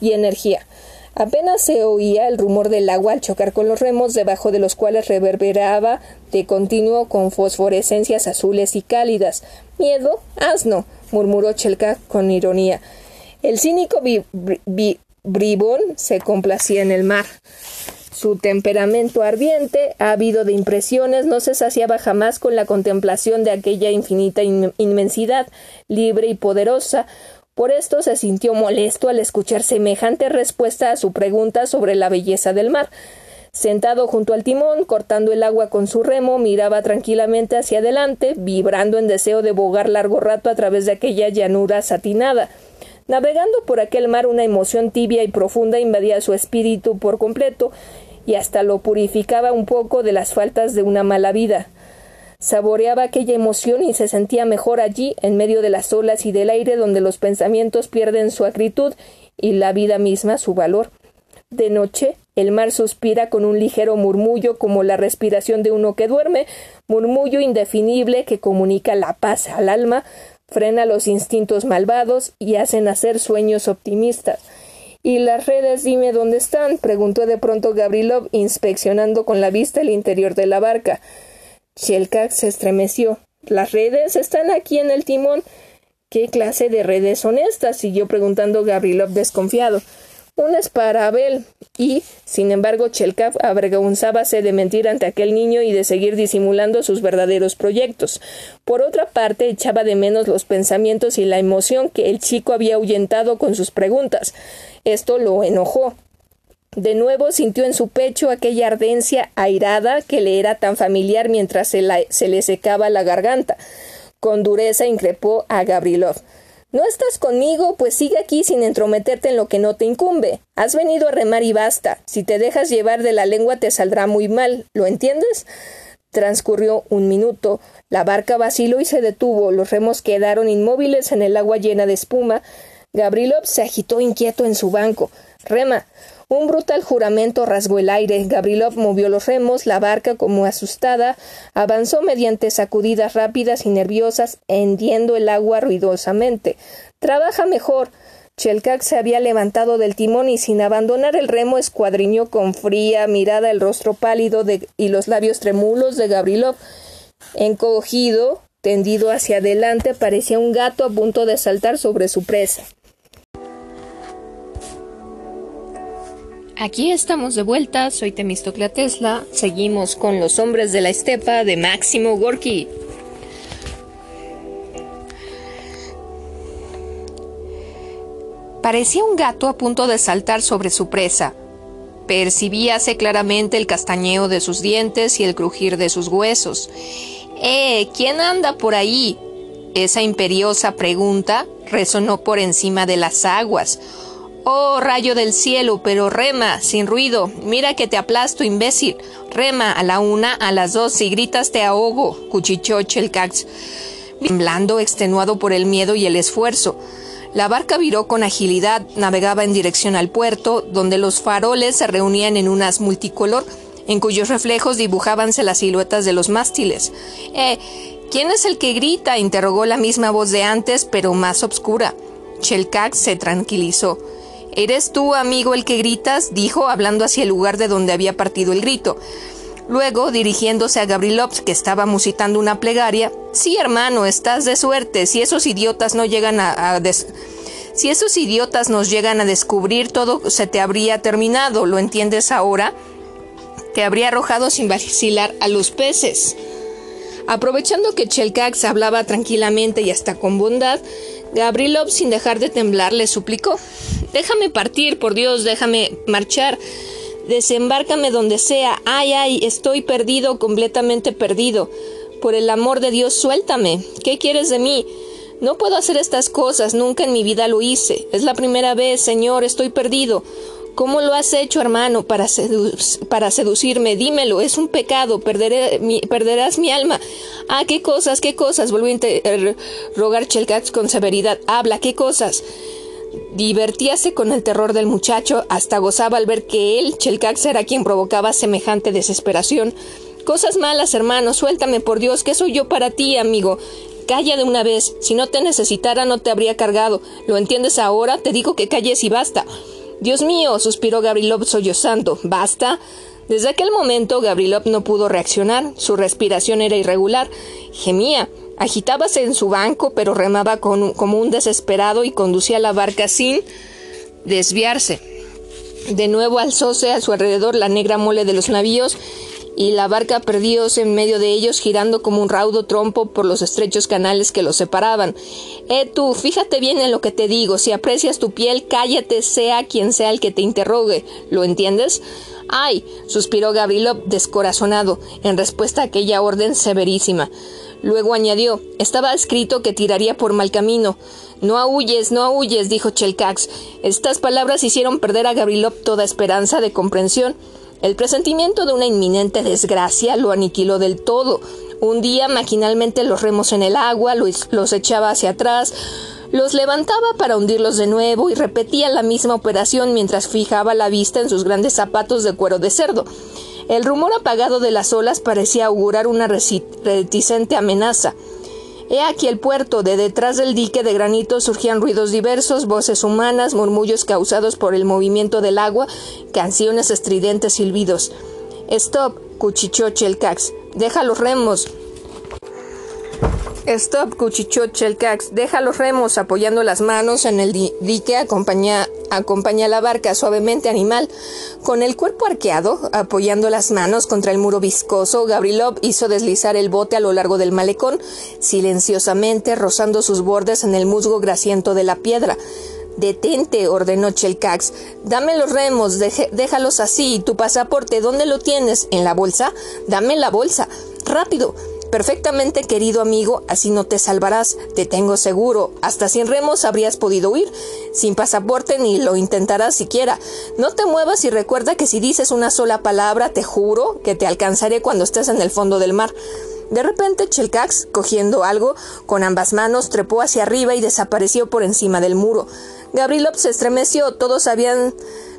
y energía. Apenas se oía el rumor del agua al chocar con los remos, debajo de los cuales reverberaba de continuo con fosforescencias azules y cálidas. Miedo, asno, murmuró Chelka con ironía. El cínico bribón se complacía en el mar. Su temperamento ardiente, ávido de impresiones, no se saciaba jamás con la contemplación de aquella infinita inmensidad, libre y poderosa, por esto se sintió molesto al escuchar semejante respuesta a su pregunta sobre la belleza del mar. Sentado junto al timón, cortando el agua con su remo, miraba tranquilamente hacia adelante, vibrando en deseo de bogar largo rato a través de aquella llanura satinada. Navegando por aquel mar una emoción tibia y profunda invadía su espíritu por completo y hasta lo purificaba un poco de las faltas de una mala vida. Saboreaba aquella emoción y se sentía mejor allí, en medio de las olas y del aire, donde los pensamientos pierden su acritud y la vida misma su valor. De noche, el mar suspira con un ligero murmullo como la respiración de uno que duerme, murmullo indefinible que comunica la paz al alma, frena los instintos malvados y hace nacer sueños optimistas. ¿Y las redes dime dónde están? preguntó de pronto Gabrilov, inspeccionando con la vista el interior de la barca. Shelkak se estremeció. Las redes están aquí en el timón. ¿Qué clase de redes son estas? siguió preguntando Gabrilov desconfiado. Unas para Abel. Y, sin embargo, Chelkaf avergonzábase de mentir ante aquel niño y de seguir disimulando sus verdaderos proyectos. Por otra parte, echaba de menos los pensamientos y la emoción que el chico había ahuyentado con sus preguntas. Esto lo enojó. De nuevo sintió en su pecho aquella ardencia airada que le era tan familiar mientras se, le secaba la garganta. Con dureza increpó a Gabrilov. ¿No estás conmigo? Pues sigue aquí sin entrometerte en lo que no te incumbe. Has venido a remar y basta. Si te dejas llevar de la lengua te saldrá muy mal. ¿Lo entiendes? Transcurrió un minuto. La barca vaciló y se detuvo. Los remos quedaron inmóviles en el agua llena de espuma. Gabrilov se agitó inquieto en su banco. Rema. Un brutal juramento rasgó el aire. Gabrilov movió los remos, la barca, como asustada, avanzó mediante sacudidas rápidas y nerviosas, hendiendo el agua ruidosamente. Trabaja mejor. Chelkak se había levantado del timón y sin abandonar el remo escuadriñó con fría mirada el rostro pálido y los labios tremulos de Gabrilov. Encogido, tendido hacia adelante, parecía un gato a punto de saltar sobre su presa. Aquí estamos de vuelta, soy Temistoclea Tesla, seguimos con Los Hombres de la Estepa de Máximo Gorky. Parecía un gato a punto de saltar sobre su presa. Percibíase claramente el castañeo de sus dientes y el crujir de sus huesos. ¡Eh! ¿Quién anda por ahí? Esa imperiosa pregunta resonó por encima de las aguas. Oh, rayo del cielo, pero rema, sin ruido. Mira que te aplasto, imbécil. Rema a la una, a las dos, si gritas te ahogo, cuchichó Chelcax, temblando, extenuado por el miedo y el esfuerzo. La barca viró con agilidad, navegaba en dirección al puerto, donde los faroles se reunían en unas multicolor, en cuyos reflejos dibujábanse las siluetas de los mástiles. Eh, ¿quién es el que grita? interrogó la misma voz de antes, pero más obscura. Chelcax se tranquilizó. ¿Eres tú, amigo, el que gritas? dijo, hablando hacia el lugar de donde había partido el grito. Luego, dirigiéndose a Gabrilov, que estaba musitando una plegaria, Sí, hermano, estás de suerte. Si esos idiotas no llegan a, si esos idiotas nos llegan a descubrir, todo se te habría terminado. ¿Lo entiendes ahora? Te habría arrojado sin vacilar a los peces. Aprovechando que Chelkax hablaba tranquilamente y hasta con bondad, Gabrilov, sin dejar de temblar, le suplicó Déjame partir, por Dios, déjame marchar. Desembárcame donde sea. Ay, ay, estoy perdido, completamente perdido. Por el amor de Dios, suéltame. ¿Qué quieres de mí? No puedo hacer estas cosas, nunca en mi vida lo hice. Es la primera vez, Señor, estoy perdido. ¿Cómo lo has hecho, hermano, para, para seducirme? Dímelo, es un pecado, perderé perderás mi alma. Ah, qué cosas, qué cosas, volvió a rogar Chelkats con severidad. Habla, qué cosas. Divertíase con el terror del muchacho, hasta gozaba al ver que él, Chelcax, era quien provocaba semejante desesperación. Cosas malas, hermano, suéltame por Dios, ¿qué soy yo para ti, amigo? Calla de una vez, si no te necesitara no te habría cargado. ¿Lo entiendes ahora? Te digo que calles y basta. Dios mío, suspiró Gabrilov sollozando. ¿Basta? Desde aquel momento Gabrilov no pudo reaccionar, su respiración era irregular, gemía, Agitábase en su banco, pero remaba como un desesperado y conducía la barca sin desviarse. De nuevo alzóse a su alrededor la negra mole de los navíos y la barca perdióse en medio de ellos, girando como un raudo trompo por los estrechos canales que los separaban. Eh, tú, fíjate bien en lo que te digo. Si aprecias tu piel, cállate, sea quien sea el que te interrogue. ¿Lo entiendes? Ay, suspiró Gabrilov descorazonado, en respuesta a aquella orden severísima. Luego añadió Estaba escrito que tiraría por mal camino. No ahuyes, no ahuyes, dijo Chelcax. Estas palabras hicieron perder a Gabrilov toda esperanza de comprensión. El presentimiento de una inminente desgracia lo aniquiló del todo. Un día maquinalmente los remos en el agua, los, los echaba hacia atrás, los levantaba para hundirlos de nuevo y repetía la misma operación mientras fijaba la vista en sus grandes zapatos de cuero de cerdo. El rumor apagado de las olas parecía augurar una reticente amenaza. He aquí el puerto, de detrás del dique de granito surgían ruidos diversos, voces humanas, murmullos causados por el movimiento del agua, canciones estridentes silbidos. Stop, cuchichó Chelcax. Deja los remos. Stop, cuchichó Chelcax. Deja los remos, apoyando las manos en el dique, acompaña, acompaña la barca suavemente animal. Con el cuerpo arqueado, apoyando las manos contra el muro viscoso, Gabrilov hizo deslizar el bote a lo largo del malecón, silenciosamente rozando sus bordes en el musgo grasiento de la piedra. Detente, ordenó Chelcax. Dame los remos, déjalos así. ¿Tu pasaporte dónde lo tienes? ¿En la bolsa? Dame la bolsa. Rápido. Perfectamente querido amigo, así no te salvarás, te tengo seguro. Hasta sin remos habrías podido huir. Sin pasaporte ni lo intentarás siquiera. No te muevas y recuerda que si dices una sola palabra, te juro que te alcanzaré cuando estés en el fondo del mar. De repente Chelcax, cogiendo algo con ambas manos, trepó hacia arriba y desapareció por encima del muro. Gabrilov se estremeció, todos habían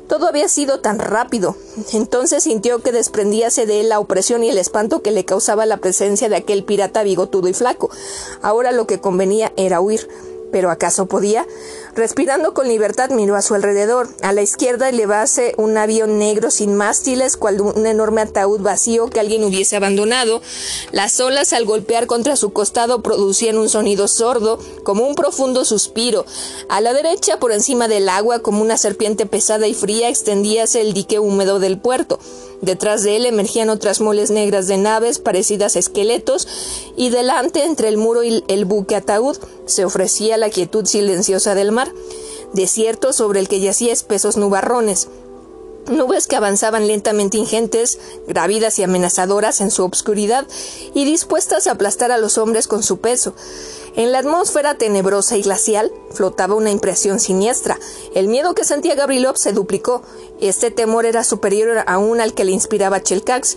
todo había sido tan rápido. Entonces sintió que desprendíase de él la opresión y el espanto que le causaba la presencia de aquel pirata bigotudo y flaco. Ahora lo que convenía era huir. ¿Pero acaso podía? Respirando con libertad miró a su alrededor. A la izquierda elevase un avión negro sin mástiles, cual un enorme ataúd vacío que alguien hubiese abandonado. Las olas al golpear contra su costado producían un sonido sordo, como un profundo suspiro. A la derecha, por encima del agua, como una serpiente pesada y fría, extendíase el dique húmedo del puerto. Detrás de él emergían otras moles negras de naves parecidas a esqueletos, y delante, entre el muro y el buque ataúd, se ofrecía la quietud silenciosa del mar desierto sobre el que yacía espesos nubarrones, nubes que avanzaban lentamente ingentes, gravidas y amenazadoras en su obscuridad y dispuestas a aplastar a los hombres con su peso. En la atmósfera tenebrosa y glacial flotaba una impresión siniestra. El miedo que sentía Gabrilov se duplicó. Este temor era superior aún al que le inspiraba Chelcax.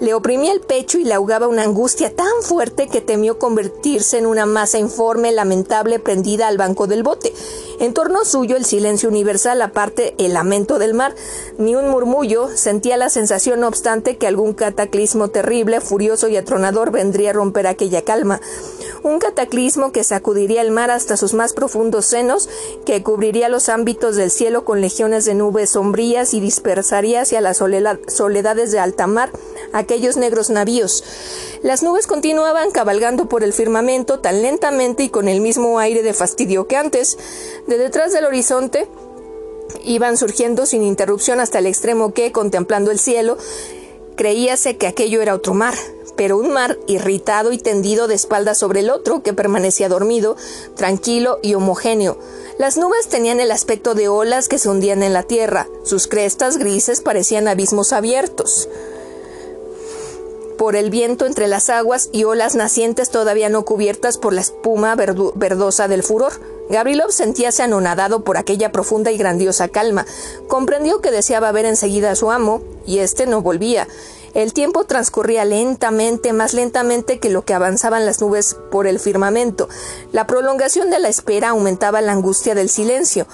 Le oprimía el pecho y le ahogaba una angustia tan fuerte que temió convertirse en una masa informe, lamentable, prendida al banco del bote. En torno suyo el silencio universal, aparte el lamento del mar, ni un murmullo, sentía la sensación, no obstante, que algún cataclismo terrible, furioso y atronador vendría a romper aquella calma. Un cataclismo que sacudiría el mar hasta sus más profundos senos, que cubriría los ámbitos del cielo con legiones de nubes sombrías y dispersaría hacia las soledades de alta mar aquellos negros navíos. Las nubes continuaban cabalgando por el firmamento tan lentamente y con el mismo aire de fastidio que antes. De detrás del horizonte iban surgiendo sin interrupción hasta el extremo que, contemplando el cielo, creíase que aquello era otro mar, pero un mar irritado y tendido de espaldas sobre el otro que permanecía dormido, tranquilo y homogéneo. Las nubes tenían el aspecto de olas que se hundían en la tierra, sus crestas grises parecían abismos abiertos por el viento entre las aguas y olas nacientes todavía no cubiertas por la espuma verdosa del furor. Gabrilov sentíase anonadado por aquella profunda y grandiosa calma. Comprendió que deseaba ver enseguida a su amo, y éste no volvía. El tiempo transcurría lentamente, más lentamente que lo que avanzaban las nubes por el firmamento. La prolongación de la espera aumentaba la angustia del silencio.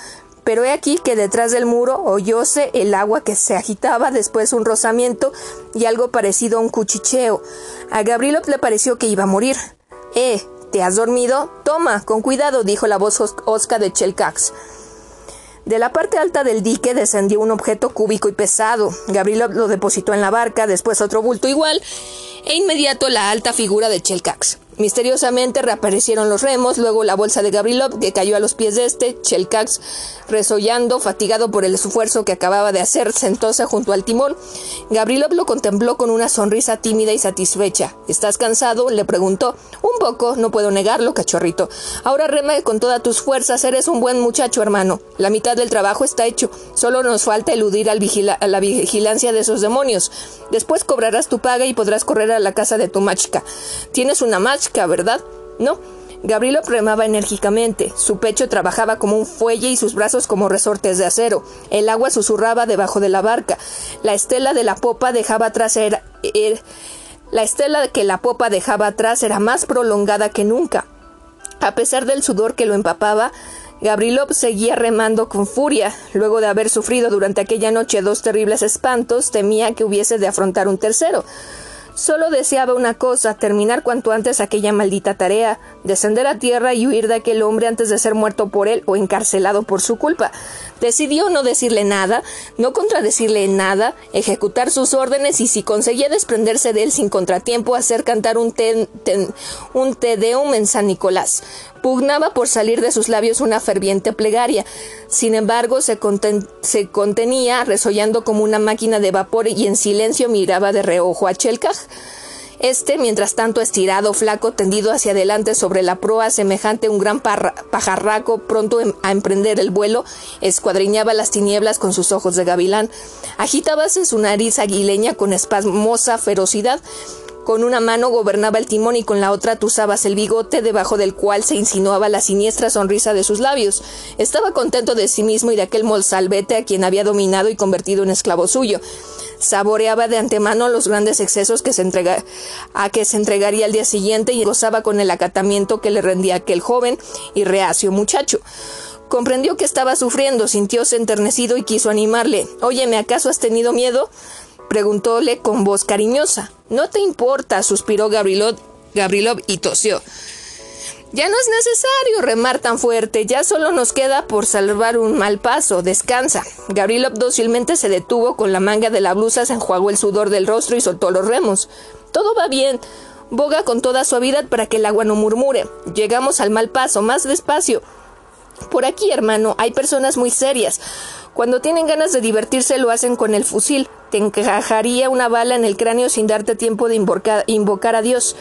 Pero he aquí que detrás del muro oyóse el agua que se agitaba, después un rozamiento y algo parecido a un cuchicheo. A Gabrielov le pareció que iba a morir. Eh, ¿te has dormido? Toma, con cuidado, dijo la voz osca de Chelcax. De la parte alta del dique descendió un objeto cúbico y pesado. Gabrielov lo depositó en la barca, después otro bulto igual, e inmediato la alta figura de Chelcax. Misteriosamente reaparecieron los remos, luego la bolsa de Gabrilov que cayó a los pies de este. Chelcax, resollando, fatigado por el esfuerzo que acababa de hacer, sentóse junto al timón. Gabrilov lo contempló con una sonrisa tímida y satisfecha. ¿Estás cansado? le preguntó. Un poco, no puedo negarlo, cachorrito. Ahora rema con todas tus fuerzas, eres un buen muchacho, hermano. La mitad del trabajo está hecho. Solo nos falta eludir al a la vigilancia de esos demonios. Después cobrarás tu paga y podrás correr a la casa de tu machka. Tienes una ¿verdad? No. Gabrielo remaba enérgicamente, su pecho trabajaba como un fuelle y sus brazos como resortes de acero. El agua susurraba debajo de la barca. La estela de la popa dejaba atrás era, la estela que la popa dejaba atrás era más prolongada que nunca. A pesar del sudor que lo empapaba, Gabrilov seguía remando con furia. Luego de haber sufrido durante aquella noche dos terribles espantos, temía que hubiese de afrontar un tercero. Solo deseaba una cosa, terminar cuanto antes aquella maldita tarea, descender a tierra y huir de aquel hombre antes de ser muerto por él o encarcelado por su culpa. Decidió no decirle nada, no contradecirle nada, ejecutar sus órdenes y si conseguía desprenderse de él sin contratiempo, hacer cantar un, te, un Deum en San Nicolás. Pugnaba por salir de sus labios una ferviente plegaria. Sin embargo, se, contenía, resollando como una máquina de vapor y en silencio miraba de reojo a Chelkaj. Este, mientras tanto, estirado, flaco, tendido hacia adelante sobre la proa, semejante a un gran pajarraco pronto em-, a emprender el vuelo, escuadriñaba las tinieblas con sus ojos de gavilán. Agitábase su nariz aguileña con espasmosa ferocidad. Con una mano gobernaba el timón y con la otra tuzabas el bigote debajo del cual se insinuaba la siniestra sonrisa de sus labios. Estaba contento de sí mismo y de aquel molsalvete a quien había dominado y convertido en esclavo suyo. Saboreaba de antemano los grandes excesos que se a que se entregaría al día siguiente y gozaba con el acatamiento que le rendía aquel joven y reacio muchacho. Comprendió que estaba sufriendo, sintióse enternecido y quiso animarle. Óyeme, ¿acaso has tenido miedo? Preguntóle con voz cariñosa. No te importa, suspiró Gabrilov, y tosió. Ya no es necesario remar tan fuerte, ya solo nos queda por salvar un mal paso. Descansa. Gabrilov dócilmente se detuvo con la manga de la blusa, se enjuagó el sudor del rostro y soltó los remos. Todo va bien. Boga con toda suavidad para que el agua no murmure. Llegamos al mal paso, más despacio. Por aquí, hermano, hay personas muy serias. Cuando tienen ganas de divertirse lo hacen con el fusil. Te encajaría una bala en el cráneo sin darte tiempo de invocar, a Dios.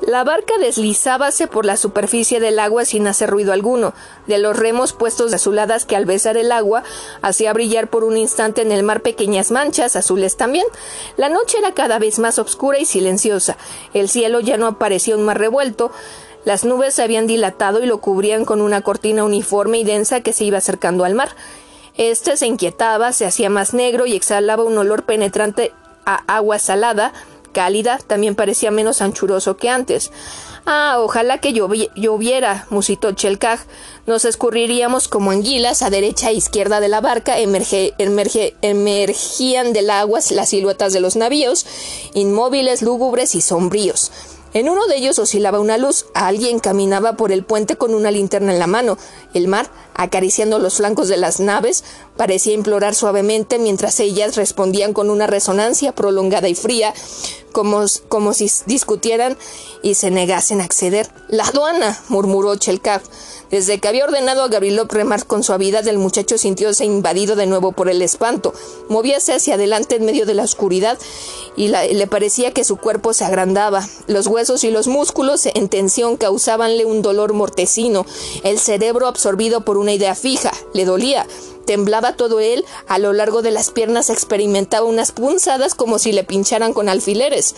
La barca deslizábase por la superficie del agua sin hacer ruido alguno, de los remos puestos azuladas que al besar el agua hacía brillar por un instante en el mar pequeñas manchas azules también. La noche era cada vez más oscura y silenciosa. El cielo ya no aparecía un mar revuelto. Las nubes se habían dilatado y lo cubrían con una cortina uniforme y densa que se iba acercando al mar. Este se inquietaba, se hacía más negro y exhalaba un olor penetrante a agua salada, cálida, también parecía menos anchuroso que antes. Ah, ojalá que lloviera, musitó Chelkaj. Nos escurriríamos como anguilas a derecha e izquierda de la barca, emerge, emergían del agua las siluetas de los navíos, inmóviles, lúgubres y sombríos. En uno de ellos oscilaba una luz. Alguien caminaba por el puente con una linterna en la mano. El mar, acariciando los flancos de las naves, parecía implorar suavemente mientras ellas respondían con una resonancia prolongada y fría, como, como si discutieran y se negasen a acceder. La aduana, murmuró Chelkav. Desde que había ordenado a Gabrielov remar con suavidad, el muchacho sintióse invadido de nuevo por el espanto. Movíase hacia adelante en medio de la oscuridad y le parecía que su cuerpo se agrandaba. Los huesos y los músculos en tensión causábanle un dolor mortecino. El cerebro absorbido por una idea fija. Le dolía. Temblaba todo él, a lo largo de las piernas experimentaba unas punzadas como si le pincharan con alfileres.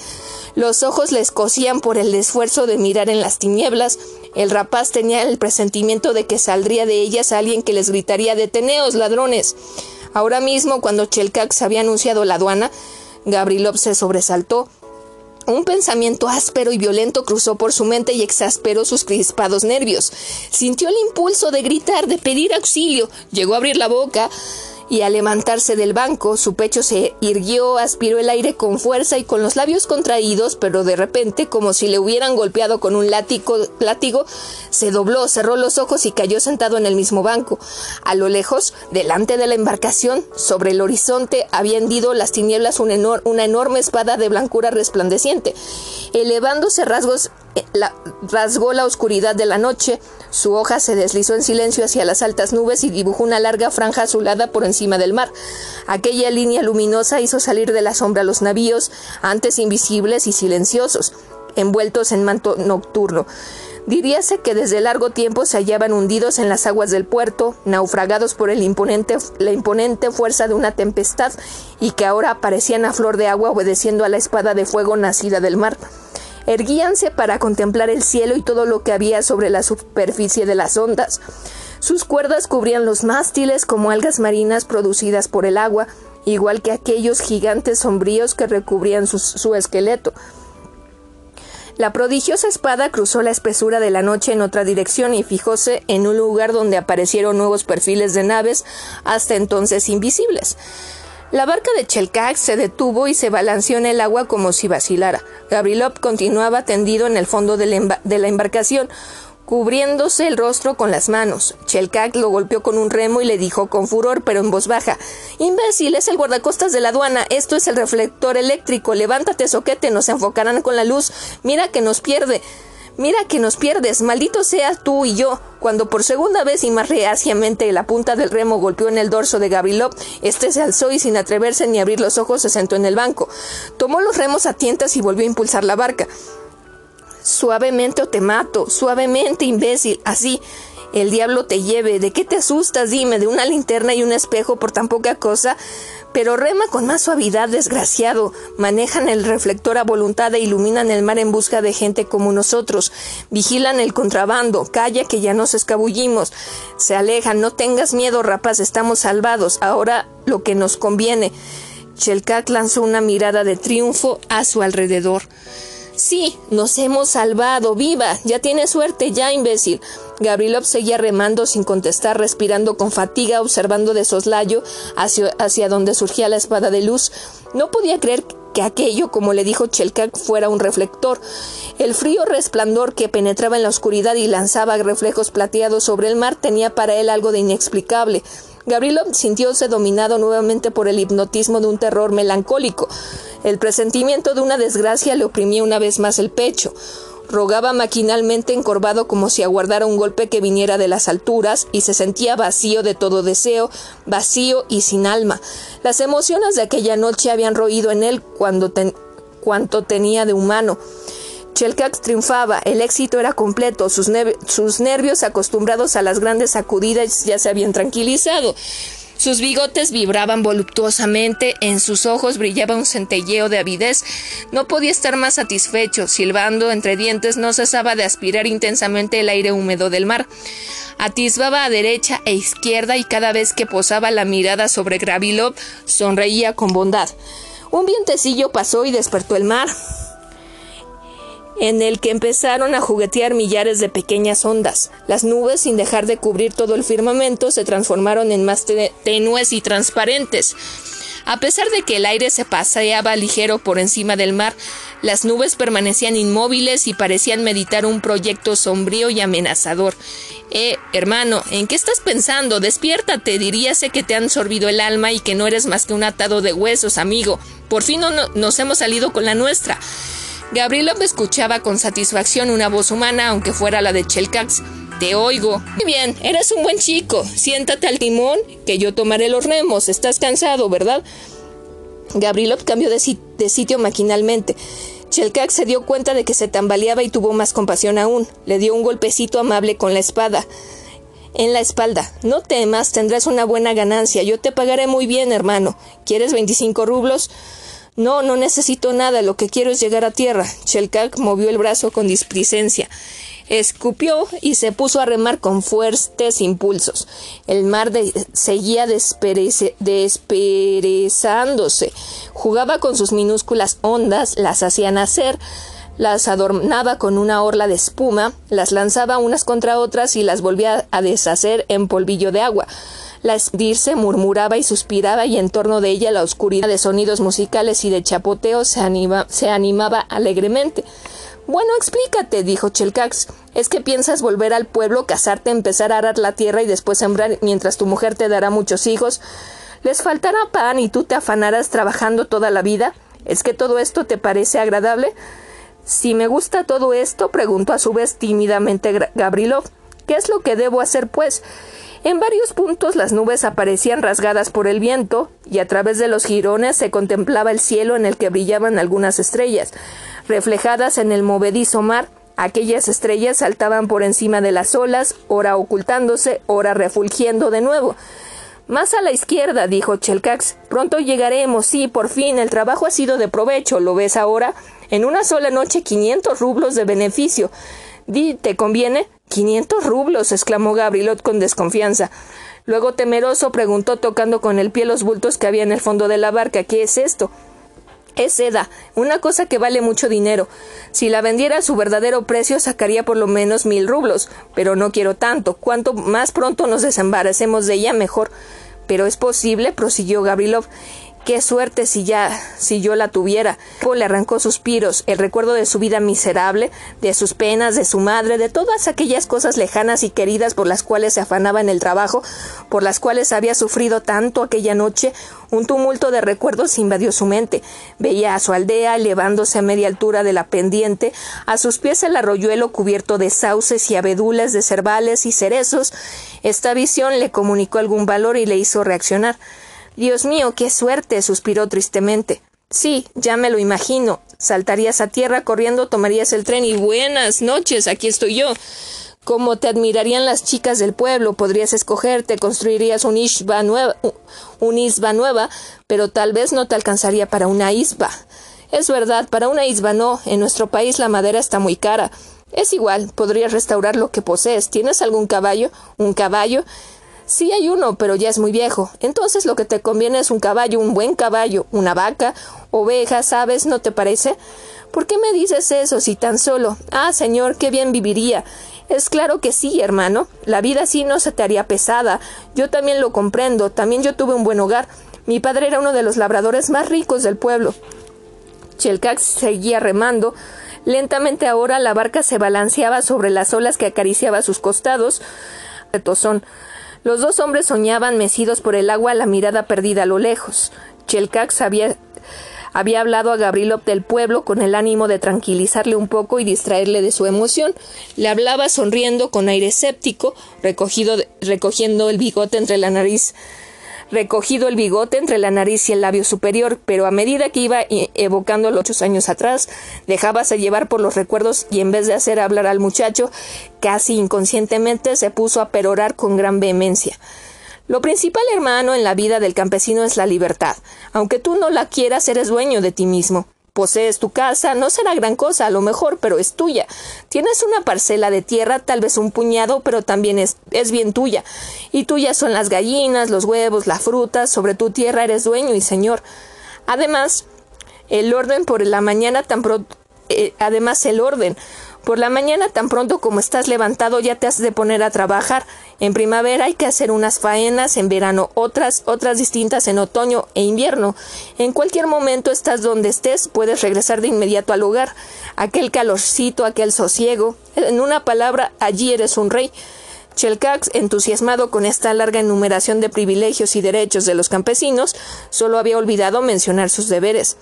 Los ojos le escocían por el esfuerzo de mirar en las tinieblas. El rapaz tenía el presentimiento de que saldría de ellas alguien que les gritaría Deteneos, ladrones. Ahora mismo, cuando Chelcax había anunciado la aduana, Gabrilov se sobresaltó, un pensamiento áspero y violento cruzó por su mente y exasperó sus crispados nervios. Sintió el impulso de gritar, de pedir auxilio. Llegó a abrir la boca y al levantarse del banco su pecho se irguió, aspiró el aire con fuerza y con los labios contraídos, pero de repente, como si le hubieran golpeado con un látigo, látigo, se dobló, cerró los ojos y cayó sentado en el mismo banco. A lo lejos, delante de la embarcación, sobre el horizonte, había hendido las tinieblas una, enorme espada de blancura resplandeciente. Elevándose rasgos la, rasgó la oscuridad de la noche, su hoja se deslizó en silencio hacia las altas nubes y dibujó una larga franja azulada por encima del mar. Aquella línea luminosa hizo salir de la sombra los navíos, antes invisibles y silenciosos, envueltos en manto nocturno. Diríase que desde largo tiempo se hallaban hundidos en las aguas del puerto, naufragados por la imponente fuerza de una tempestad, y que ahora aparecían a flor de agua obedeciendo a la espada de fuego nacida del mar erguíanse para contemplar el cielo y todo lo que había sobre la superficie de las ondas. Sus cuerdas cubrían los mástiles como algas marinas producidas por el agua, igual que aquellos gigantes sombríos que recubrían su, esqueleto. La prodigiosa espada cruzó la espesura de la noche en otra dirección y fijóse en un lugar donde aparecieron nuevos perfiles de naves hasta entonces invisibles. La barca de Chelkak se detuvo y se balanceó en el agua como si vacilara. Gabrilov continuaba tendido en el fondo de la, embarcación, cubriéndose el rostro con las manos. Chelkak lo golpeó con un remo y le dijo con furor, pero en voz baja Imbécil, es el guardacostas de la aduana, esto es el reflector eléctrico, levántate, soquete, nos enfocarán con la luz, mira que nos pierde. Mira que nos pierdes, maldito seas tú y yo. Cuando por segunda vez y más reaciamente la punta del remo golpeó en el dorso de Gabrilov, este se alzó y sin atreverse ni abrir los ojos se sentó en el banco. Tomó los remos a tientas y volvió a impulsar la barca. Suavemente o te mato, suavemente, imbécil, así. El diablo te lleve. ¿De qué te asustas? Dime, ¿de una linterna y un espejo por tan poca cosa? Pero rema con más suavidad, desgraciado. Manejan el reflector a voluntad e iluminan el mar en busca de gente como nosotros. Vigilan el contrabando. Calla que ya nos escabullimos. Se alejan. No tengas miedo, rapaz. Estamos salvados. Ahora lo que nos conviene. Chelcat lanzó una mirada de triunfo a su alrededor. Sí, nos hemos salvado. ¡Viva! Ya tienes suerte, ya, imbécil. Gabrilov seguía remando sin contestar, respirando con fatiga, observando de soslayo hacia, hacia donde surgía la espada de luz. No podía creer que aquello, como le dijo Chelkak, fuera un reflector. El frío resplandor que penetraba en la oscuridad y lanzaba reflejos plateados sobre el mar tenía para él algo de inexplicable. Gabrilov sintióse dominado nuevamente por el hipnotismo de un terror melancólico. El presentimiento de una desgracia le oprimía una vez más el pecho. Rogaba maquinalmente encorvado como si aguardara un golpe que viniera de las alturas y se sentía vacío de todo deseo, vacío y sin alma. Las emociones de aquella noche habían roído en él cuando cuanto tenía de humano. Chelkax triunfaba, el éxito era completo, sus, sus nervios acostumbrados a las grandes sacudidas ya se habían tranquilizado. Sus bigotes vibraban voluptuosamente, en sus ojos brillaba un centelleo de avidez. No podía estar más satisfecho, silbando entre dientes no cesaba de aspirar intensamente el aire húmedo del mar. Atisbaba a derecha e izquierda y cada vez que posaba la mirada sobre Gravilov sonreía con bondad. Un vientecillo pasó y despertó el mar en el que empezaron a juguetear millares de pequeñas ondas. Las nubes, sin dejar de cubrir todo el firmamento, se transformaron en más tenues y transparentes. A pesar de que el aire se paseaba ligero por encima del mar, las nubes permanecían inmóviles y parecían meditar un proyecto sombrío y amenazador. Eh, hermano, ¿en qué estás pensando? Despiértate, diríase que te han sorbido el alma y que no eres más que un atado de huesos, amigo. Por fin no, nos hemos salido con la nuestra. Gabrielov escuchaba con satisfacción una voz humana, aunque fuera la de Chelkax. Te oigo. Muy bien, eres un buen chico. Siéntate al timón, que yo tomaré los remos. Estás cansado, ¿verdad? Gabrilov cambió de, sitio maquinalmente. Chelkax se dio cuenta de que se tambaleaba y tuvo más compasión aún. Le dio un golpecito amable con la espada. En la espalda. No temas, tendrás una buena ganancia. Yo te pagaré muy bien, hermano. ¿Quieres 25 rublos? No, no necesito nada, lo que quiero es llegar a tierra. Chelkak movió el brazo con displicencia. Escupió y se puso a remar con fuertes impulsos. El mar seguía desperezándose. Jugaba con sus minúsculas ondas, las hacía nacer, las adornaba con una orla de espuma, las lanzaba unas contra otras y las volvía a deshacer en polvillo de agua. La estirse murmuraba y suspiraba y en torno de ella la oscuridad de sonidos musicales y de chapoteo se, se animaba alegremente. Bueno, explícate, dijo Chelcax. ¿Es que piensas volver al pueblo, casarte, empezar a arar la tierra y después sembrar mientras tu mujer te dará muchos hijos? ¿Les faltará pan y tú te afanarás trabajando toda la vida? ¿Es que todo esto te parece agradable? Si me gusta todo esto, preguntó a su vez tímidamente Gabrilov. ¿Qué es lo que debo hacer, pues? En varios puntos las nubes aparecían rasgadas por el viento, y a través de los jirones se contemplaba el cielo en el que brillaban algunas estrellas. Reflejadas en el movedizo mar, aquellas estrellas saltaban por encima de las olas, ora ocultándose, ora refulgiendo de nuevo. Más a la izquierda, dijo Chelcax. Pronto llegaremos, sí, por fin, el trabajo ha sido de provecho, ¿lo ves ahora? En una sola noche quinientos rublos de beneficio. Di, ¿te conviene? Quinientos rublos. exclamó Gabrilot con desconfianza. Luego, temeroso, preguntó tocando con el pie los bultos que había en el fondo de la barca. ¿Qué es esto? Es seda, una cosa que vale mucho dinero. Si la vendiera a su verdadero precio, sacaría por lo menos mil rublos. Pero no quiero tanto. Cuanto más pronto nos desembaracemos de ella, mejor. Pero es posible, prosiguió Gabrilov. Qué suerte si ya, si yo la tuviera. Le arrancó suspiros, el recuerdo de su vida miserable, de sus penas, de su madre, de todas aquellas cosas lejanas y queridas por las cuales se afanaba en el trabajo, por las cuales había sufrido tanto aquella noche. Un tumulto de recuerdos invadió su mente. Veía a su aldea elevándose a media altura de la pendiente, a sus pies el arroyuelo cubierto de sauces y abedules, de cervales y cerezos. Esta visión le comunicó algún valor y le hizo reaccionar. Dios mío, qué suerte. suspiró tristemente. Sí, ya me lo imagino. Saltarías a tierra corriendo, tomarías el tren y buenas noches, aquí estoy yo. Como te admirarían las chicas del pueblo, podrías escogerte, construirías un isba nueva, un isba nueva, pero tal vez no te alcanzaría para una isba. Es verdad, para una isba no, en nuestro país la madera está muy cara. Es igual, podrías restaurar lo que posees. ¿Tienes algún caballo? ¿Un caballo? Sí hay uno, pero ya es muy viejo. Entonces lo que te conviene es un caballo, un buen caballo, una vaca, ovejas, aves, ¿no te parece? ¿Por qué me dices eso si tan solo? Ah, señor, qué bien viviría. Es claro que sí, hermano. La vida así no se te haría pesada. Yo también lo comprendo. También yo tuve un buen hogar. Mi padre era uno de los labradores más ricos del pueblo. Chelcax seguía remando. Lentamente ahora la barca se balanceaba sobre las olas que acariciaba sus costados. Los dos hombres soñaban mecidos por el agua, la mirada perdida a lo lejos. Chelcax había hablado a Gabrilov del pueblo con el ánimo de tranquilizarle un poco y distraerle de su emoción. Le hablaba sonriendo con aire escéptico, recogido, recogiendo el bigote entre la nariz recogido el bigote entre la nariz y el labio superior, pero a medida que iba e-, evocando los ocho años atrás, dejábase llevar por los recuerdos y en vez de hacer hablar al muchacho, casi inconscientemente se puso a perorar con gran vehemencia. Lo principal, hermano, en la vida del campesino es la libertad. Aunque tú no la quieras, eres dueño de ti mismo. Posees tu casa, no será gran cosa a lo mejor, pero es tuya. Tienes una parcela de tierra, tal vez un puñado, pero también es, es bien tuya. Y tuyas son las gallinas, los huevos, la fruta, sobre tu tierra eres dueño y señor. Además, el orden por la mañana tan pronto, eh, además el orden por la mañana, tan pronto como estás levantado, ya te has de poner a trabajar. En primavera hay que hacer unas faenas, en verano otras, otras distintas en otoño e invierno. En cualquier momento estás donde estés, puedes regresar de inmediato al hogar. Aquel calorcito, aquel sosiego. En una palabra, allí eres un rey. Chelcax, entusiasmado con esta larga enumeración de privilegios y derechos de los campesinos, solo había olvidado mencionar sus deberes.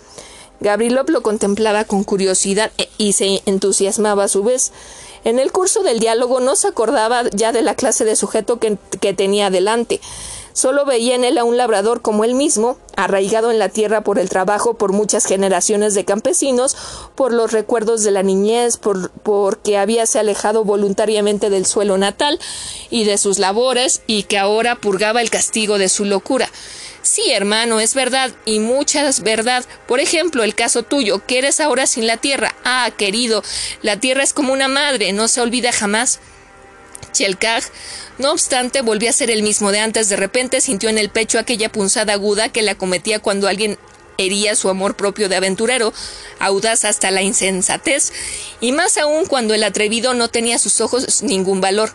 Gabrilov lo contemplaba con curiosidad e, y se entusiasmaba a su vez. En el curso del diálogo no se acordaba ya de la clase de sujeto que, tenía delante. Solo veía en él a un labrador como él mismo, arraigado en la tierra por el trabajo por muchas generaciones de campesinos, por los recuerdos de la niñez, por porque habíase alejado voluntariamente del suelo natal y de sus labores, y que ahora purgaba el castigo de su locura. Sí, hermano, es verdad, y mucha verdad. Por ejemplo, el caso tuyo, que eres ahora sin la tierra. Ah, querido, la tierra es como una madre, no se olvida jamás. Chelkaj, no obstante, volvió a ser el mismo de antes. De repente sintió en el pecho aquella punzada aguda que le acometía cuando alguien hería su amor propio de aventurero, audaz hasta la insensatez, y más aún cuando el atrevido no tenía sus ojos ningún valor.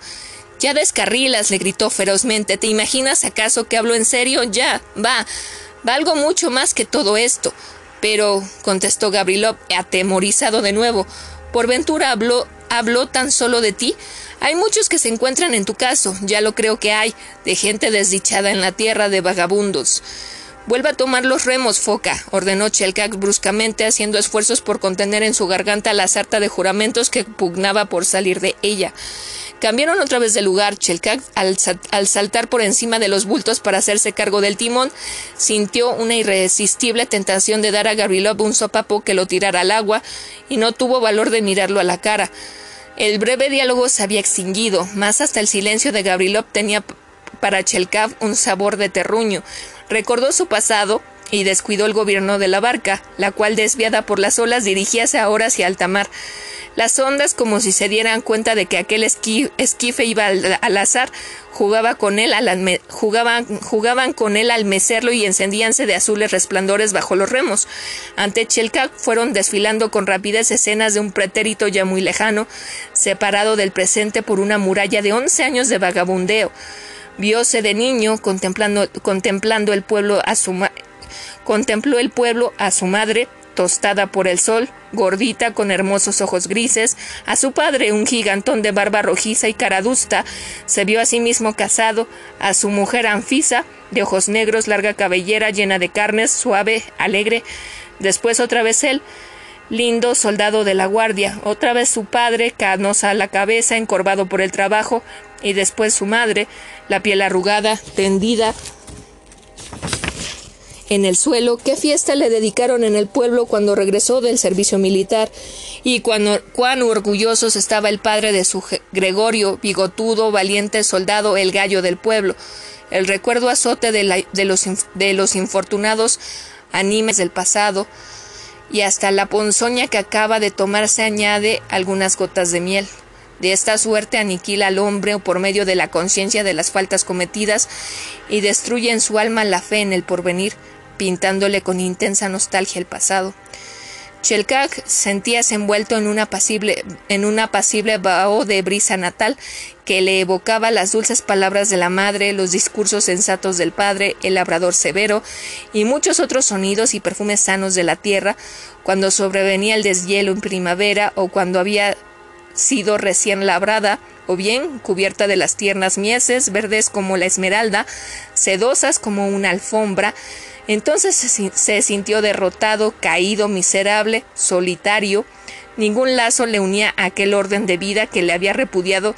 Ya descarrilas, le gritó ferozmente. ¿Te imaginas acaso que hablo en serio? Ya, va. Valgo mucho más que todo esto. Pero, contestó Gabrilov, atemorizado de nuevo, ¿por ventura habló, habló tan solo de ti? Hay muchos que se encuentran en tu caso, ya lo creo que hay, de gente desdichada en la tierra de vagabundos. Vuelva a tomar los remos, foca, ordenó Chelcax bruscamente, haciendo esfuerzos por contener en su garganta la sarta de juramentos que pugnaba por salir de ella. Cambiaron otra vez de lugar. Chelcac, al, saltar por encima de los bultos para hacerse cargo del timón, sintió una irresistible tentación de dar a Gabrilov un sopapo que lo tirara al agua y no tuvo valor de mirarlo a la cara. El breve diálogo se había extinguido, más hasta el silencio de Gabrilov tenía para Chelkav un sabor de terruño. Recordó su pasado y descuidó el gobierno de la barca, la cual desviada por las olas dirigíase ahora hacia alta mar. Las ondas, como si se dieran cuenta de que aquel esquife iba al, azar, jugaba con él jugaban, jugaban con él al mecerlo y encendíanse de azules resplandores bajo los remos. Ante Chelka fueron desfilando con rapidez escenas de un pretérito ya muy lejano, separado del presente por una muralla de once años de vagabundeo. Vióse de niño contemplando, contemplando el pueblo a su contempló el pueblo a su madre, tostada por el sol, gordita con hermosos ojos grises, a su padre, un gigantón de barba rojiza y caradusta, se vio a sí mismo casado, a su mujer Anfisa, de ojos negros, larga cabellera llena de carnes, suave, alegre, después otra vez él, lindo soldado de la guardia, otra vez su padre, canosa a la cabeza, encorvado por el trabajo, y después su madre, la piel arrugada, tendida, en el suelo qué fiesta le dedicaron en el pueblo cuando regresó del servicio militar y cuán orgullosos estaba el padre de su Gregorio, bigotudo, valiente soldado, el gallo del pueblo. El recuerdo azote de, los, de los infortunados animes del pasado y hasta la ponzoña que acaba de tomarse añade algunas gotas de miel. De esta suerte aniquila al hombre por medio de la conciencia de las faltas cometidas y destruye en su alma la fe en el porvenir, pintándole con intensa nostalgia el pasado. Chelkak sentíase envuelto en un apacible, en un apacible vaho de brisa natal que le evocaba las dulces palabras de la madre, los discursos sensatos del padre, el labrador severo y muchos otros sonidos y perfumes sanos de la tierra, cuando sobrevenía el deshielo en primavera o cuando había sido recién labrada, o bien cubierta de las tiernas mieses, verdes como la esmeralda, sedosas como una alfombra, entonces se, sintió derrotado, caído, miserable, solitario. Ningún lazo le unía a aquel orden de vida que le había repudiado,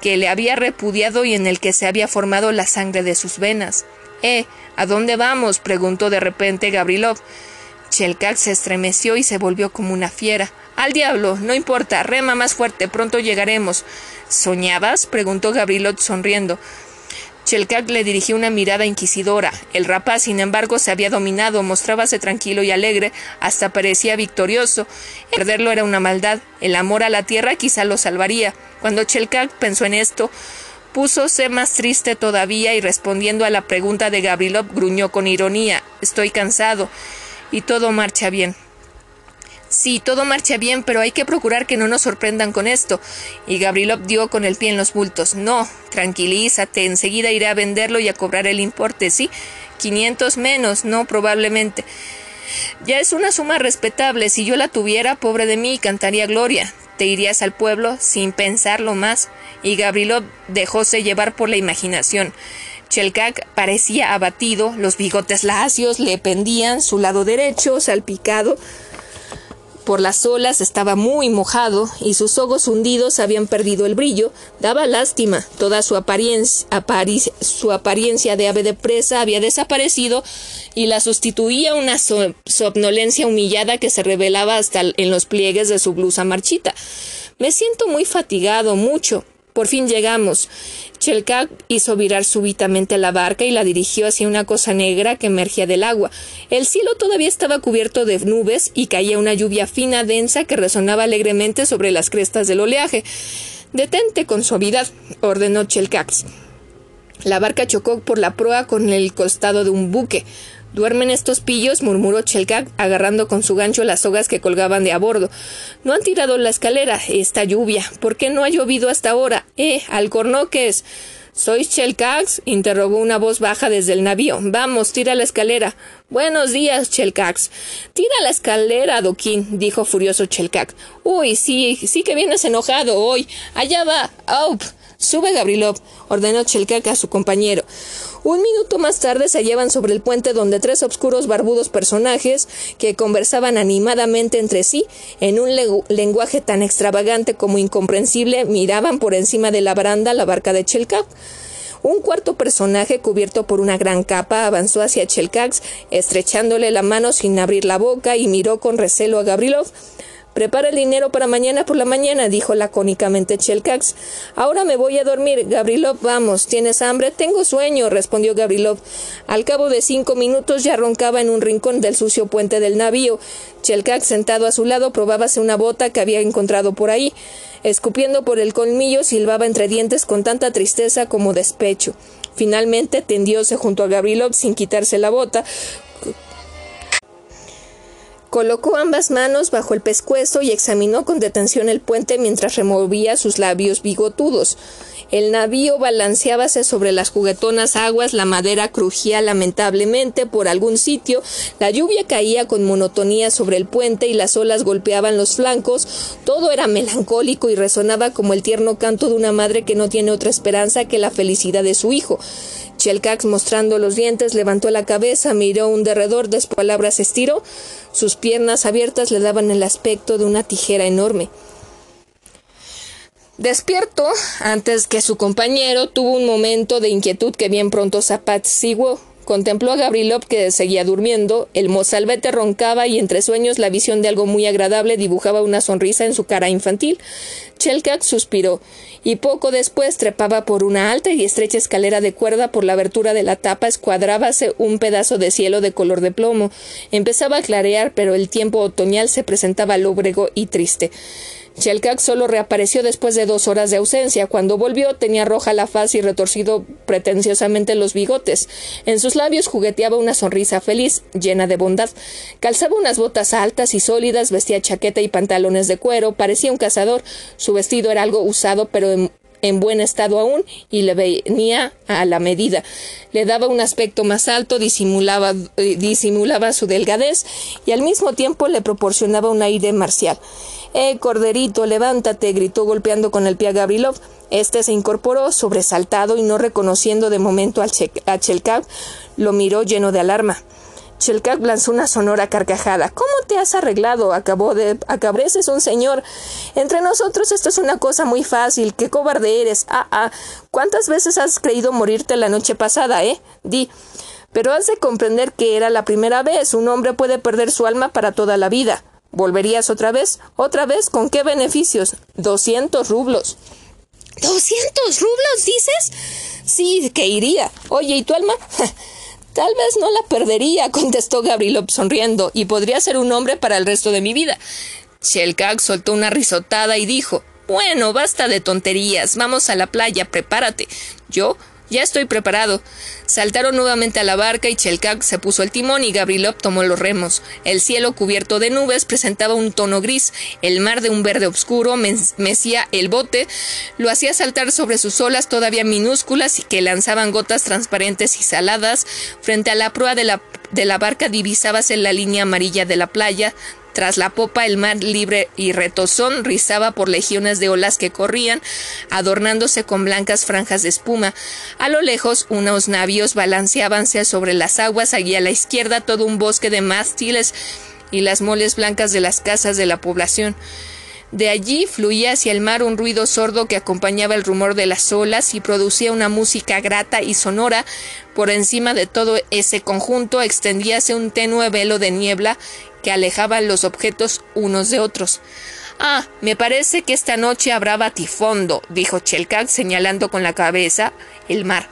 que le había repudiado y en el que se había formado la sangre de sus venas. Eh, ¿a dónde vamos? preguntó de repente Gabrilov. Chelkak se estremeció y se volvió como una fiera. Al diablo, no importa, rema más fuerte, pronto llegaremos. ¿Soñabas? preguntó Gabrilov sonriendo. Chelkak le dirigió una mirada inquisidora. El rapaz, sin embargo, se había dominado, mostrábase tranquilo y alegre, hasta parecía victorioso. Perderlo era una maldad. El amor a la tierra quizá lo salvaría. Cuando Chelkak pensó en esto, púsose más triste todavía y respondiendo a la pregunta de Gabrilov gruñó con ironía Estoy cansado. Y todo marcha bien. Sí, todo marcha bien, pero hay que procurar que no nos sorprendan con esto. Y Gabrilov dio con el pie en los bultos. No, tranquilízate, enseguida iré a venderlo y a cobrar el importe, ¿sí? Quinientos menos, no, probablemente. Ya es una suma respetable. Si yo la tuviera, pobre de mí, cantaría gloria. Te irías al pueblo sin pensarlo más. Y Gabrilov dejóse llevar por la imaginación. Chelkak parecía abatido, los bigotes lacios le pendían, su lado derecho salpicado por las olas estaba muy mojado y sus ojos hundidos habían perdido el brillo. Daba lástima. Toda su apariencia, su apariencia de ave de presa había desaparecido y la sustituía una somnolencia humillada que se revelaba hasta en los pliegues de su blusa marchita. Me siento muy fatigado, mucho. Por fin llegamos. Chelkak hizo virar súbitamente la barca y la dirigió hacia una cosa negra que emergía del agua. El cielo todavía estaba cubierto de nubes y caía una lluvia fina, densa, que resonaba alegremente sobre las crestas del oleaje. Detente con suavidad, ordenó Chelkax. La barca chocó por la proa con el costado de un buque. ¿Duermen estos pillos? murmuró Chelkak, agarrando con su gancho las sogas que colgaban de a bordo. No han tirado la escalera. Esta lluvia. ¿Por qué no ha llovido hasta ahora? Eh, alcornoques. ¿Sois Chelcax? interrogó una voz baja desde el navío. Vamos, tira la escalera. Buenos días, Chelcax. Tira la escalera, Doquín, dijo furioso Chelcax. Uy, sí, sí que vienes enojado hoy. Allá va. Aup. Sube, Gabrilov, ordenó Chelcac a su compañero. Un minuto más tarde se hallaban sobre el puente donde tres obscuros barbudos personajes, que conversaban animadamente entre sí, en un lenguaje tan extravagante como incomprensible, miraban por encima de la baranda la barca de Chelcac. Un cuarto personaje, cubierto por una gran capa, avanzó hacia Chelcax, estrechándole la mano sin abrir la boca, y miró con recelo a Gabrilov. Prepara el dinero para mañana por la mañana, dijo lacónicamente Chelcax. Ahora me voy a dormir. Gabrilov, vamos. ¿Tienes hambre? Tengo sueño, respondió Gabrilov. Al cabo de cinco minutos ya roncaba en un rincón del sucio puente del navío. Chelcax, sentado a su lado, probábase una bota que había encontrado por ahí. Escupiendo por el colmillo, silbaba entre dientes con tanta tristeza como despecho. Finalmente tendióse junto a Gabrilov sin quitarse la bota, Colocó ambas manos bajo el pescuezo y examinó con detención el puente mientras removía sus labios bigotudos. El navío balanceábase sobre las juguetonas aguas, la madera crujía lamentablemente por algún sitio, la lluvia caía con monotonía sobre el puente y las olas golpeaban los flancos, todo era melancólico y resonaba como el tierno canto de una madre que no tiene otra esperanza que la felicidad de su hijo. Chelcax, mostrando los dientes, levantó la cabeza, miró un derredor, después palabras estiró. Sus piernas abiertas le daban el aspecto de una tijera enorme. Despierto, antes que su compañero, tuvo un momento de inquietud que bien pronto apaciguó. Contempló a Gabrilov que seguía durmiendo, el mozalbete roncaba y entre sueños la visión de algo muy agradable dibujaba una sonrisa en su cara infantil. Chelkak suspiró, y poco después trepaba por una alta y estrecha escalera de cuerda por la abertura de la tapa escuadrábase un pedazo de cielo de color de plomo. Empezaba a clarear, pero el tiempo otoñal se presentaba lóbrego y triste. Chelkak solo reapareció después de dos horas de ausencia. Cuando volvió tenía roja la faz y retorcido pretenciosamente los bigotes. En sus labios jugueteaba una sonrisa feliz, llena de bondad. Calzaba unas botas altas y sólidas, vestía chaqueta y pantalones de cuero, parecía un cazador. Su vestido era algo usado, pero en, en buen estado aún y le venía a la medida. Le daba un aspecto más alto, disimulaba, eh, disimulaba su delgadez y al mismo tiempo le proporcionaba un aire marcial. Eh, corderito, levántate, gritó golpeando con el pie a Gabrilov. Este se incorporó, sobresaltado y no reconociendo de momento a Chelkav, lo miró lleno de alarma. Chelkav lanzó una sonora carcajada. ¿Cómo te has arreglado? Acabó de. Acabreces un señor. Entre nosotros esto es una cosa muy fácil. Qué cobarde eres. Ah, ah. ¿Cuántas veces has creído morirte la noche pasada, eh? Di. Pero has de comprender que era la primera vez. Un hombre puede perder su alma para toda la vida. ¿Volverías otra vez? ¿Otra vez? ¿Con qué beneficios? Doscientos rublos. ¿Doscientos rublos, dices? Sí, que iría. Oye, ¿y tu alma? Tal vez no la perdería, contestó Gabrilov sonriendo, y podría ser un hombre para el resto de mi vida. Shelkak soltó una risotada y dijo Bueno, basta de tonterías. Vamos a la playa, prepárate. Yo ya estoy preparado. Saltaron nuevamente a la barca y Chelkak se puso el timón y Gabrilov tomó los remos. El cielo cubierto de nubes presentaba un tono gris. El mar de un verde oscuro mecía el bote, lo hacía saltar sobre sus olas todavía minúsculas y que lanzaban gotas transparentes y saladas. Frente a la proa de la, de la barca divisábase la línea amarilla de la playa, tras la popa el mar libre y retozón rizaba por legiones de olas que corrían, adornándose con blancas franjas de espuma. A lo lejos unos navíos balanceábanse sobre las aguas, allí a la izquierda todo un bosque de mástiles y las moles blancas de las casas de la población. De allí fluía hacia el mar un ruido sordo que acompañaba el rumor de las olas y producía una música grata y sonora. Por encima de todo ese conjunto extendíase un tenue velo de niebla que alejaban los objetos unos de otros. Ah, me parece que esta noche habrá batifondo, dijo Chelkak señalando con la cabeza el mar.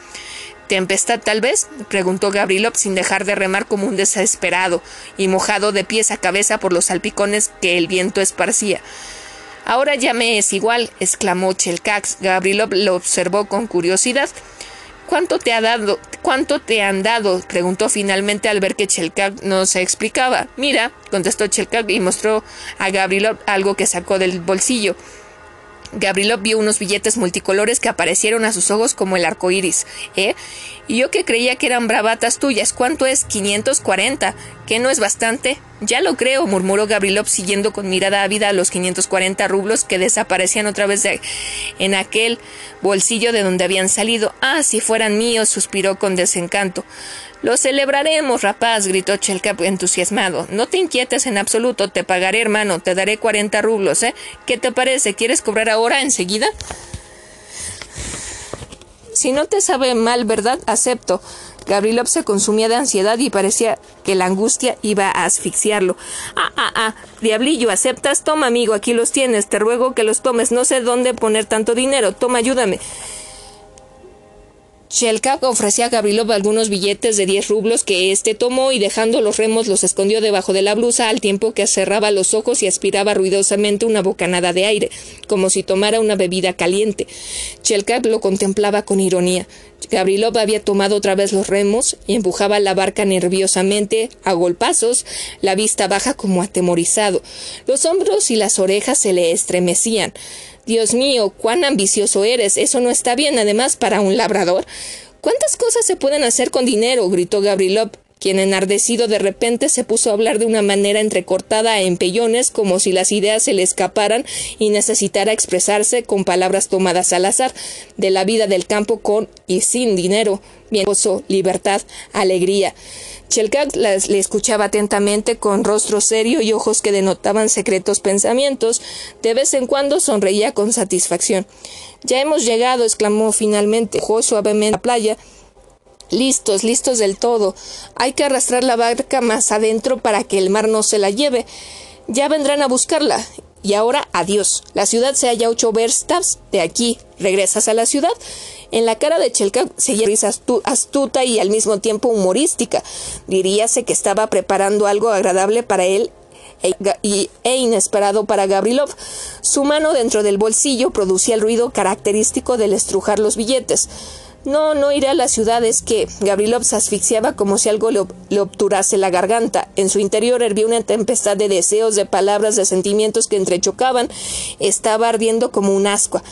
¿Tempestad tal vez? preguntó Gabrilov sin dejar de remar como un desesperado y mojado de pies a cabeza por los salpicones que el viento esparcía. Ahora ya me es igual, exclamó Chelkak. Gabrilov lo observó con curiosidad. ¿Cuánto te ha dado? ¿Cuánto te han dado? preguntó finalmente al ver que Chelkak no se explicaba. Mira, contestó Chelkak y mostró a Gabrilov algo que sacó del bolsillo. Gabrilov vio unos billetes multicolores que aparecieron a sus ojos como el arco iris. ¿Eh? Y yo que creía que eran bravatas tuyas. ¿Cuánto es? 540. ¿Qué no es bastante? Ya lo creo, murmuró Gabrilov siguiendo con mirada ávida a los 540 rublos que desaparecían otra vez en aquel bolsillo de donde habían salido. Ah, si fueran míos, suspiró con desencanto. Lo celebraremos, rapaz, gritó Chelkap entusiasmado. No te inquietes en absoluto, te pagaré, hermano, te daré cuarenta rublos, ¿eh? ¿Qué te parece? ¿Quieres cobrar ahora, enseguida? Si no te sabe mal, ¿verdad? Acepto. Gabrilov se consumía de ansiedad y parecía que la angustia iba a asfixiarlo. Ah, ah, ah, diablillo, ¿aceptas? Toma, amigo, aquí los tienes. Te ruego que los tomes. No sé dónde poner tanto dinero. Toma, ayúdame. Shelkak ofrecía a Gabrilov algunos billetes de diez rublos que éste tomó y dejando los remos los escondió debajo de la blusa al tiempo que cerraba los ojos y aspiraba ruidosamente una bocanada de aire, como si tomara una bebida caliente. Shelkak lo contemplaba con ironía. Gabrilov había tomado otra vez los remos y empujaba la barca nerviosamente, a golpazos, la vista baja como atemorizado. Los hombros y las orejas se le estremecían. Dios mío, cuán ambicioso eres. Eso no está bien, además, para un labrador. ¿Cuántas cosas se pueden hacer con dinero? gritó Gabrilov, quien enardecido de repente se puso a hablar de una manera entrecortada en pellones, como si las ideas se le escaparan y necesitara expresarse con palabras tomadas al azar, de la vida del campo con y sin dinero, bien libertad, alegría. Chelkat le escuchaba atentamente con rostro serio y ojos que denotaban secretos pensamientos. De vez en cuando sonreía con satisfacción. Ya hemos llegado, exclamó finalmente. Jugó suavemente a la playa. Listos, listos del todo. Hay que arrastrar la barca más adentro para que el mar no se la lleve. Ya vendrán a buscarla. Y ahora, adiós. La ciudad se halla ocho verstas de aquí. Regresas a la ciudad. En la cara de Chelka seguía risa astuta y al mismo tiempo humorística. Diríase que estaba preparando algo agradable para él e, e inesperado para Gabrilov. Su mano dentro del bolsillo producía el ruido característico del estrujar los billetes. No, no iré a la ciudad, es que Gabrilov se asfixiaba como si algo le, obturase la garganta. En su interior hervía una tempestad de deseos, de palabras, de sentimientos que entrechocaban. Estaba ardiendo como un ascua.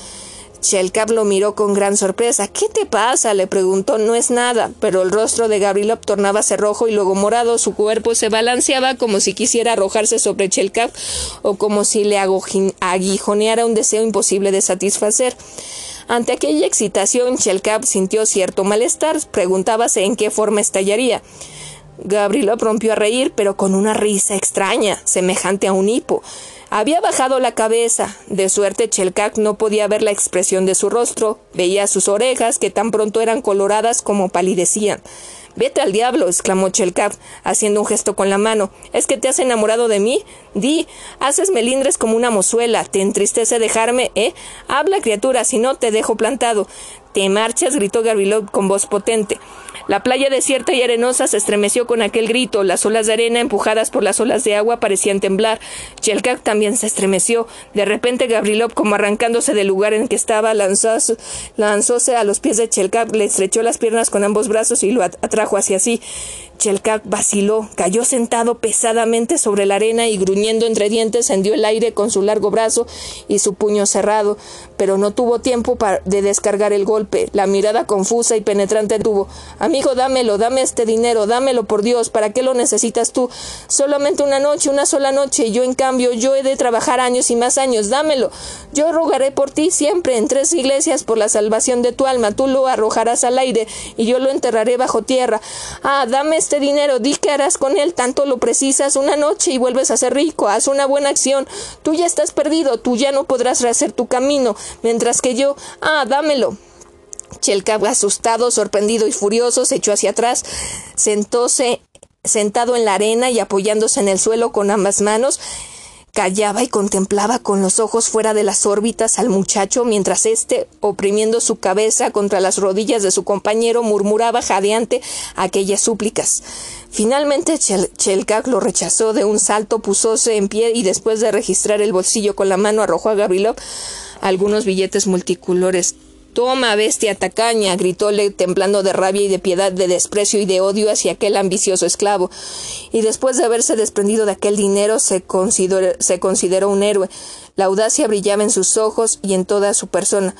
Shelkab lo miró con gran sorpresa. ¿Qué te pasa? le preguntó. No es nada. Pero el rostro de Gabrilov tornábase rojo y luego morado. Su cuerpo se balanceaba como si quisiera arrojarse sobre Chelkab o como si le aguijoneara un deseo imposible de satisfacer. Ante aquella excitación, Shelkab sintió cierto malestar, preguntábase en qué forma estallaría. Gabriel rompió a reír, pero con una risa extraña, semejante a un hipo. Había bajado la cabeza. De suerte Chelkak no podía ver la expresión de su rostro. Veía sus orejas, que tan pronto eran coloradas como palidecían. Vete al diablo, exclamó Chelkab, haciendo un gesto con la mano. ¿Es que te has enamorado de mí? Di, haces melindres como una mozuela. ¿Te entristece dejarme, eh? Habla, criatura, si no te dejo plantado. Te marchas, gritó Gabrielov con voz potente. La playa desierta y arenosa se estremeció con aquel grito. Las olas de arena, empujadas por las olas de agua, parecían temblar. Chelkak también se estremeció. De repente, Gabrilov, como arrancándose del lugar en que estaba, lanzóse, lanzóse a los pies de Chelkak, le estrechó las piernas con ambos brazos y lo atrajo hacia sí. Chelkak vaciló, cayó sentado pesadamente sobre la arena y gruñendo entre dientes hendió el aire con su largo brazo y su puño cerrado, pero no tuvo tiempo de descargar el golpe. La mirada confusa y penetrante tuvo Amigo, dámelo, dame este dinero, dámelo por Dios, ¿para qué lo necesitas tú? Solamente una noche, una sola noche, y yo en cambio, yo he de trabajar años y más años, dámelo. Yo rogaré por ti siempre en tres iglesias por la salvación de tu alma, tú lo arrojarás al aire y yo lo enterraré bajo tierra. Ah, dame este dinero, di que harás con él, tanto lo precisas una noche y vuelves a ser rico, haz una buena acción, tú ya estás perdido, tú ya no podrás rehacer tu camino, mientras que yo, ah, dámelo. Chelkab, asustado, sorprendido y furioso, se echó hacia atrás, sentóse sentado en la arena y apoyándose en el suelo con ambas manos, Callaba y contemplaba con los ojos fuera de las órbitas al muchacho mientras éste, oprimiendo su cabeza contra las rodillas de su compañero, murmuraba jadeante aquellas súplicas. Finalmente Chelkak lo rechazó de un salto, pusóse en pie y después de registrar el bolsillo con la mano arrojó a Gavilov algunos billetes multicolores Toma, bestia tacaña, gritóle temblando de rabia y de piedad, de desprecio y de odio hacia aquel ambicioso esclavo. Y después de haberse desprendido de aquel dinero se consideró, se consideró un héroe. La audacia brillaba en sus ojos y en toda su persona.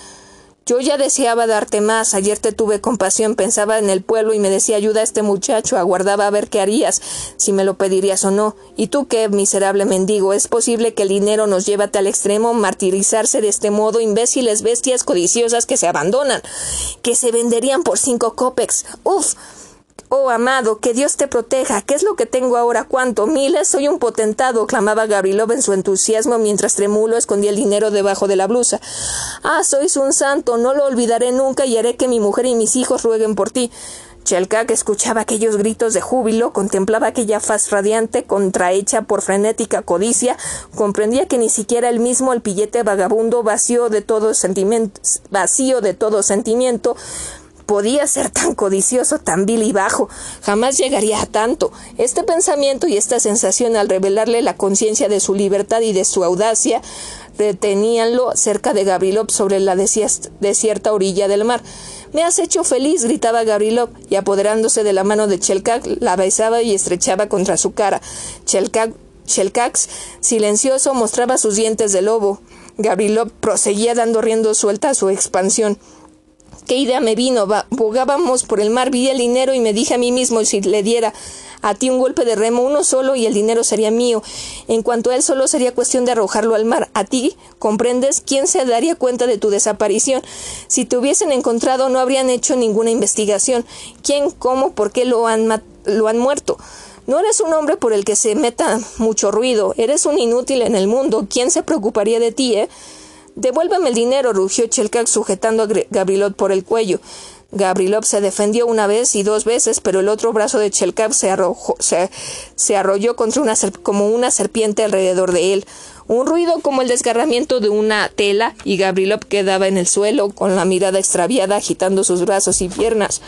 Yo ya deseaba darte más. Ayer te tuve compasión, pensaba en el pueblo y me decía ayuda a este muchacho, aguardaba a ver qué harías, si me lo pedirías o no. ¿Y tú qué, miserable mendigo? ¿Es posible que el dinero nos lleve a tal extremo, martirizarse de este modo, imbéciles bestias codiciosas que se abandonan, que se venderían por cinco copex? ¡Uf! Oh, amado, que Dios te proteja. ¿Qué es lo que tengo ahora? ¿Cuánto? Miles. Soy un potentado, clamaba Gabrilov en su entusiasmo mientras Tremulo escondía el dinero debajo de la blusa. Ah, sois un santo. No lo olvidaré nunca y haré que mi mujer y mis hijos rueguen por ti. Chelkak escuchaba aquellos gritos de júbilo, contemplaba aquella faz radiante contrahecha por frenética codicia, comprendía que ni siquiera el mismo el pillete vagabundo vacío de todo sentimiento, vacío de todo sentimiento, podía ser tan codicioso, tan vil y bajo. Jamás llegaría a tanto. Este pensamiento y esta sensación al revelarle la conciencia de su libertad y de su audacia deteníanlo cerca de Gabrilov sobre la desierta orilla del mar. Me has hecho feliz, gritaba Gabrilov, y apoderándose de la mano de Chelkak, la besaba y estrechaba contra su cara. Chelkak, silencioso, mostraba sus dientes de lobo. Gabrilov proseguía dando riendo suelta a su expansión. ¿Qué idea me vino? Bogábamos por el mar, vi el dinero y me dije a mí mismo si le diera a ti un golpe de remo, uno solo y el dinero sería mío. En cuanto a él, solo sería cuestión de arrojarlo al mar. A ti, ¿comprendes? ¿Quién se daría cuenta de tu desaparición? Si te hubiesen encontrado, no habrían hecho ninguna investigación. ¿Quién, cómo, por qué lo han, lo han muerto? No eres un hombre por el que se meta mucho ruido. Eres un inútil en el mundo. ¿Quién se preocuparía de ti, eh? Devuélveme el dinero, rugió Chelkak sujetando a Gabrilot por el cuello. Gabrilov se defendió una vez y dos veces, pero el otro brazo de Chelkav se, se, arrolló contra una como una serpiente alrededor de él. Un ruido como el desgarramiento de una tela, y Gabrilov quedaba en el suelo, con la mirada extraviada, agitando sus brazos y piernas.